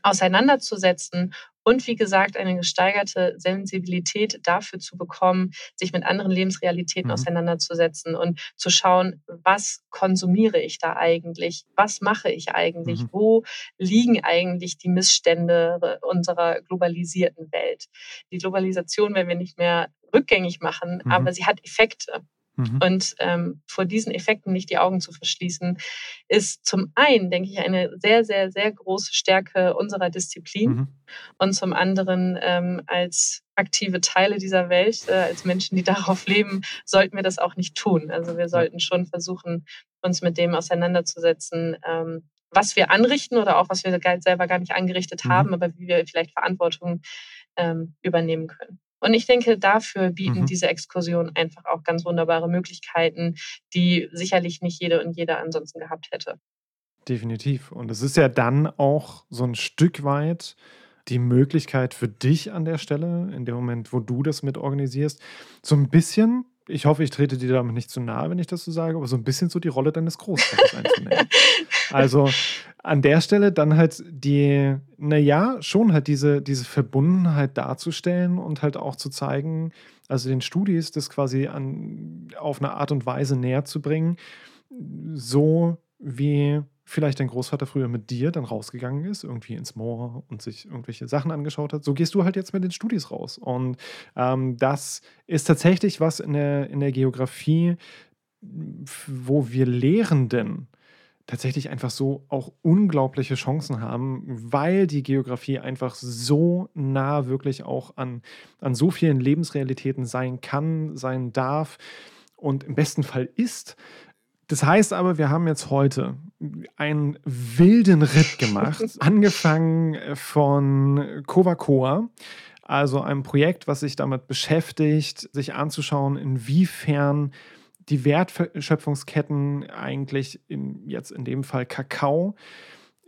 Speaker 2: auseinanderzusetzen und wie gesagt eine gesteigerte Sensibilität dafür zu bekommen, sich mit anderen Lebensrealitäten mhm. auseinanderzusetzen und zu schauen, was konsumiere ich da eigentlich, was mache ich eigentlich, mhm. wo liegen eigentlich die Missstände unserer globalisierten Welt. Die Globalisation werden wir nicht mehr rückgängig machen, mhm. aber sie hat Effekte. Mhm. Und ähm, vor diesen Effekten nicht die Augen zu verschließen, ist zum einen, denke ich, eine sehr, sehr, sehr große Stärke unserer Disziplin mhm. und zum anderen ähm, als aktive Teile dieser Welt, äh, als Menschen, die darauf leben, sollten wir das auch nicht tun. Also wir sollten schon versuchen, uns mit dem auseinanderzusetzen, ähm, was wir anrichten oder auch was wir selber gar nicht angerichtet mhm. haben, aber wie wir vielleicht Verantwortung ähm, übernehmen können. Und ich denke, dafür bieten mhm. diese Exkursionen einfach auch ganz wunderbare Möglichkeiten, die sicherlich nicht jede und jeder ansonsten gehabt hätte.
Speaker 1: Definitiv. Und es ist ja dann auch so ein Stück weit die Möglichkeit für dich an der Stelle, in dem Moment, wo du das mit organisierst, so ein bisschen ich hoffe, ich trete dir damit nicht zu nahe, wenn ich das so sage, aber so ein bisschen so die Rolle deines Großvaters einzunehmen. also an der Stelle dann halt die, naja, schon halt diese, diese Verbundenheit darzustellen und halt auch zu zeigen, also den Studis das quasi an, auf eine Art und Weise näher zu bringen, so wie vielleicht dein Großvater früher mit dir dann rausgegangen ist, irgendwie ins Moor und sich irgendwelche Sachen angeschaut hat, so gehst du halt jetzt mit den Studis raus. Und ähm, das ist tatsächlich was in der, in der Geografie, wo wir Lehrenden tatsächlich einfach so auch unglaubliche Chancen haben, weil die Geografie einfach so nah wirklich auch an, an so vielen Lebensrealitäten sein kann, sein darf und im besten Fall ist Das heißt aber, wir haben jetzt heute einen wilden Ritt gemacht, angefangen von Kovacoa, also einem Projekt, was sich damit beschäftigt, sich anzuschauen, inwiefern die Wertschöpfungsketten eigentlich in, jetzt in dem Fall Kakao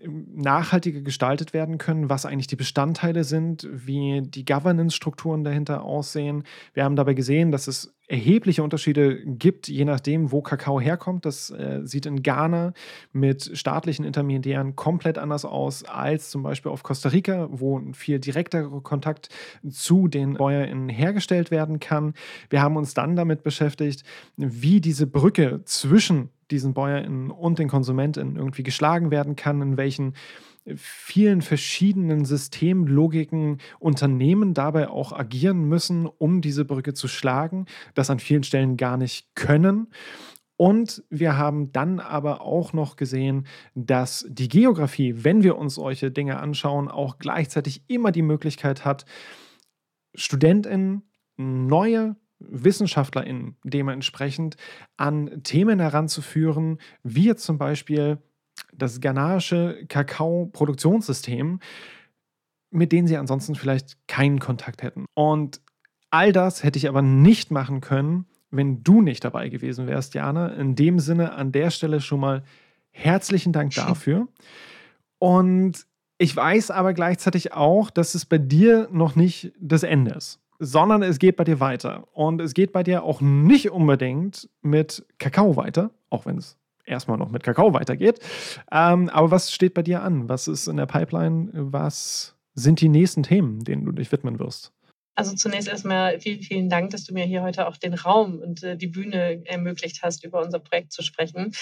Speaker 1: nachhaltiger gestaltet werden können, was eigentlich die Bestandteile sind, wie die Governance-Strukturen dahinter aussehen. Wir haben dabei gesehen, dass es erhebliche Unterschiede gibt, je nachdem, wo Kakao herkommt. Das äh, sieht in Ghana mit staatlichen Intermediären komplett anders aus als zum Beispiel auf Costa Rica, wo ein viel direkterer Kontakt zu den BäuerInnen hergestellt werden kann. Wir haben uns dann damit beschäftigt, wie diese Brücke zwischen diesen BäuerInnen und den KonsumentInnen irgendwie geschlagen werden kann, in welchen vielen verschiedenen Systemlogiken Unternehmen dabei auch agieren müssen, um diese Brücke zu schlagen, das an vielen Stellen gar nicht können. Und wir haben dann aber auch noch gesehen, dass die Geografie, wenn wir uns solche Dinge anschauen, auch gleichzeitig immer die Möglichkeit hat, StudentInnen neue WissenschaftlerInnen dementsprechend an Themen heranzuführen, wie zum Beispiel das ghanaische Kakao-Produktionssystem, mit denen sie ansonsten vielleicht keinen Kontakt hätten. Und all das hätte ich aber nicht machen können, wenn du nicht dabei gewesen wärst, Jana. In dem Sinne an der Stelle schon mal herzlichen Dank dafür. Und ich weiß aber gleichzeitig auch, dass es bei dir noch nicht das Ende ist sondern es geht bei dir weiter. Und es geht bei dir auch nicht unbedingt mit Kakao weiter, auch wenn es erstmal noch mit Kakao weitergeht. Ähm, aber was steht bei dir an? Was ist in der Pipeline? Was sind die nächsten Themen, denen du dich widmen wirst?
Speaker 2: Also zunächst erstmal vielen, vielen Dank, dass du mir hier heute auch den Raum und äh, die Bühne ermöglicht hast, über unser Projekt zu sprechen,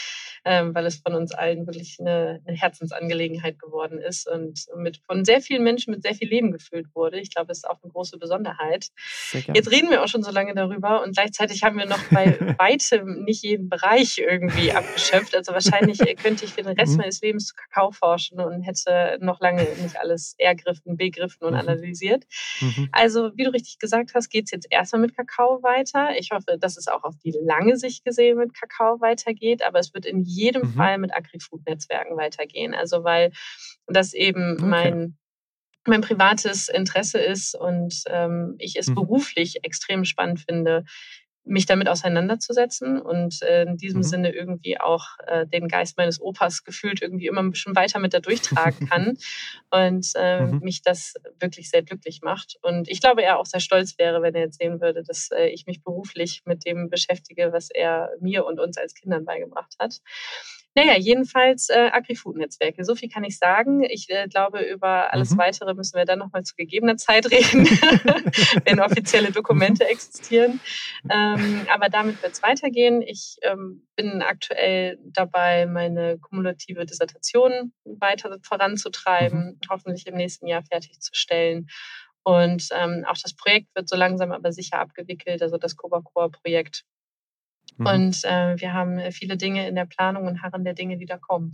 Speaker 2: ähm, weil es von uns allen wirklich eine, eine, Herzensangelegenheit geworden ist und mit von sehr vielen Menschen mit sehr viel Leben gefüllt wurde. Ich glaube, es ist auch eine große Besonderheit. Jetzt reden wir auch schon so lange darüber und gleichzeitig haben wir noch bei weitem nicht jeden Bereich irgendwie abgeschöpft. Also wahrscheinlich könnte ich für den Rest mhm. meines Lebens zu Kakao forschen und hätte noch lange nicht alles ergriffen, begriffen und mhm. analysiert. Mhm. Also wie wie du richtig gesagt hast, geht es jetzt erstmal mit Kakao weiter. Ich hoffe, dass es auch auf die lange Sicht gesehen mit Kakao weitergeht, aber es wird in jedem mhm. Fall mit Agri-Food-Netzwerken weitergehen. Also weil das eben okay. mein mein privates Interesse ist und ähm, ich es mhm. beruflich extrem spannend finde, mich damit auseinanderzusetzen und äh, in diesem mhm. Sinne irgendwie auch äh, den Geist meines Opas gefühlt irgendwie immer ein bisschen weiter mit da durchtragen kann und äh, mhm. mich das wirklich sehr glücklich macht. Und ich glaube, er auch sehr stolz wäre, wenn er jetzt sehen würde, dass äh, ich mich beruflich mit dem beschäftige, was er mir und uns als Kindern beigebracht hat. Naja, jedenfalls äh, Agri-Food-Netzwerke. So viel kann ich sagen. Ich äh, glaube, über alles mhm. Weitere müssen wir dann nochmal zu gegebener Zeit reden, wenn offizielle Dokumente existieren. Ähm, aber damit wird es weitergehen. Ich ähm, bin aktuell dabei, meine kumulative Dissertation weiter voranzutreiben, mhm. hoffentlich im nächsten Jahr fertigzustellen. Und ähm, auch das Projekt wird so langsam aber sicher abgewickelt, also das Coca-Cola-Projekt Mhm. Und äh, wir haben äh, viele Dinge in der Planung und harren der Dinge, die da kommen.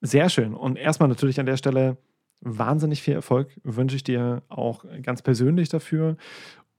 Speaker 1: Sehr schön. Und erstmal natürlich an der Stelle wahnsinnig viel Erfolg wünsche ich dir auch ganz persönlich dafür.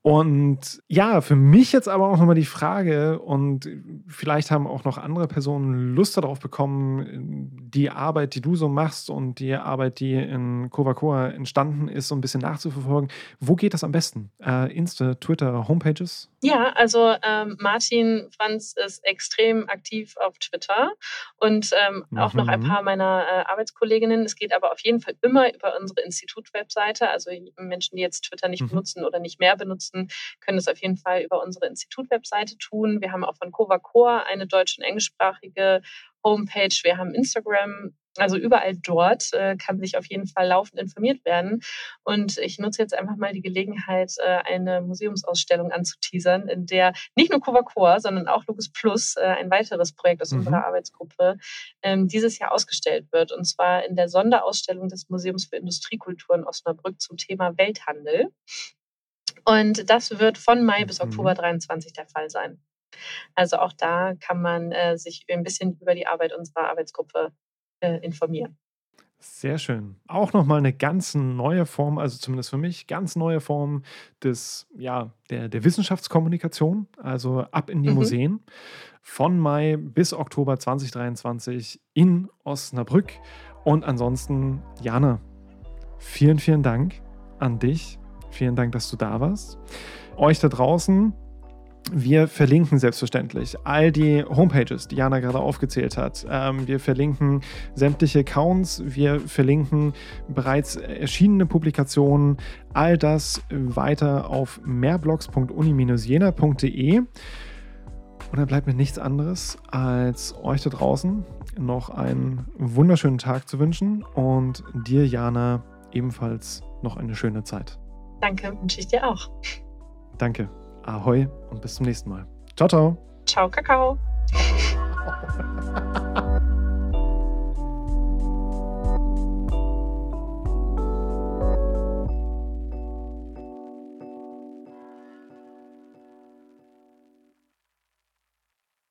Speaker 1: Und ja, für mich jetzt aber auch nochmal die Frage, und vielleicht haben auch noch andere Personen Lust darauf bekommen, die Arbeit, die du so machst und die Arbeit, die in Covacoa entstanden ist, so ein bisschen nachzuverfolgen. Wo geht das am besten? Äh, Insta, Twitter, Homepages?
Speaker 2: Ja, also ähm, Martin Franz ist extrem aktiv auf Twitter und ähm, mhm. auch noch ein mhm. paar meiner äh, Arbeitskolleginnen. Es geht aber auf jeden Fall immer über unsere Institut-Webseite. Also Menschen, die jetzt Twitter nicht mhm. benutzen oder nicht mehr benutzen, nutzen, können es auf jeden Fall über unsere Institut-Webseite tun. Wir haben auch von Covacore eine deutsch- und englischsprachige Homepage. Wir haben Instagram. Also überall dort äh, kann sich auf jeden Fall laufend informiert werden. Und ich nutze jetzt einfach mal die Gelegenheit, äh, eine Museumsausstellung anzuteasern, in der nicht nur Covacore, sondern auch Lucas Plus, äh, ein weiteres Projekt aus mhm. unserer Arbeitsgruppe, ähm, dieses Jahr ausgestellt wird. Und zwar in der Sonderausstellung des Museums für Industriekultur in Osnabrück zum Thema Welthandel. Und das wird von Mai bis Oktober mhm. 23 der Fall sein. Also auch da kann man äh, sich ein bisschen über die Arbeit unserer Arbeitsgruppe äh, informieren.
Speaker 1: Sehr schön. Auch nochmal eine ganz neue Form, also zumindest für mich, ganz neue Form des, ja, der, der Wissenschaftskommunikation, also ab in die mhm. Museen. Von Mai bis Oktober 2023 in Osnabrück. Und ansonsten, Jana, vielen, vielen Dank an dich. Vielen Dank, dass du da warst. Euch da draußen, wir verlinken selbstverständlich all die Homepages, die Jana gerade aufgezählt hat. Ähm, wir verlinken sämtliche Accounts, wir verlinken bereits erschienene Publikationen, all das weiter auf mehrblogs.uni-jena.de. Und dann bleibt mir nichts anderes, als euch da draußen noch einen wunderschönen Tag zu wünschen und dir, Jana, ebenfalls noch eine schöne Zeit.
Speaker 2: Danke, wünsche ich dir auch.
Speaker 1: Danke. Ahoi und bis zum nächsten Mal. Ciao, ciao.
Speaker 2: Ciao, Kakao.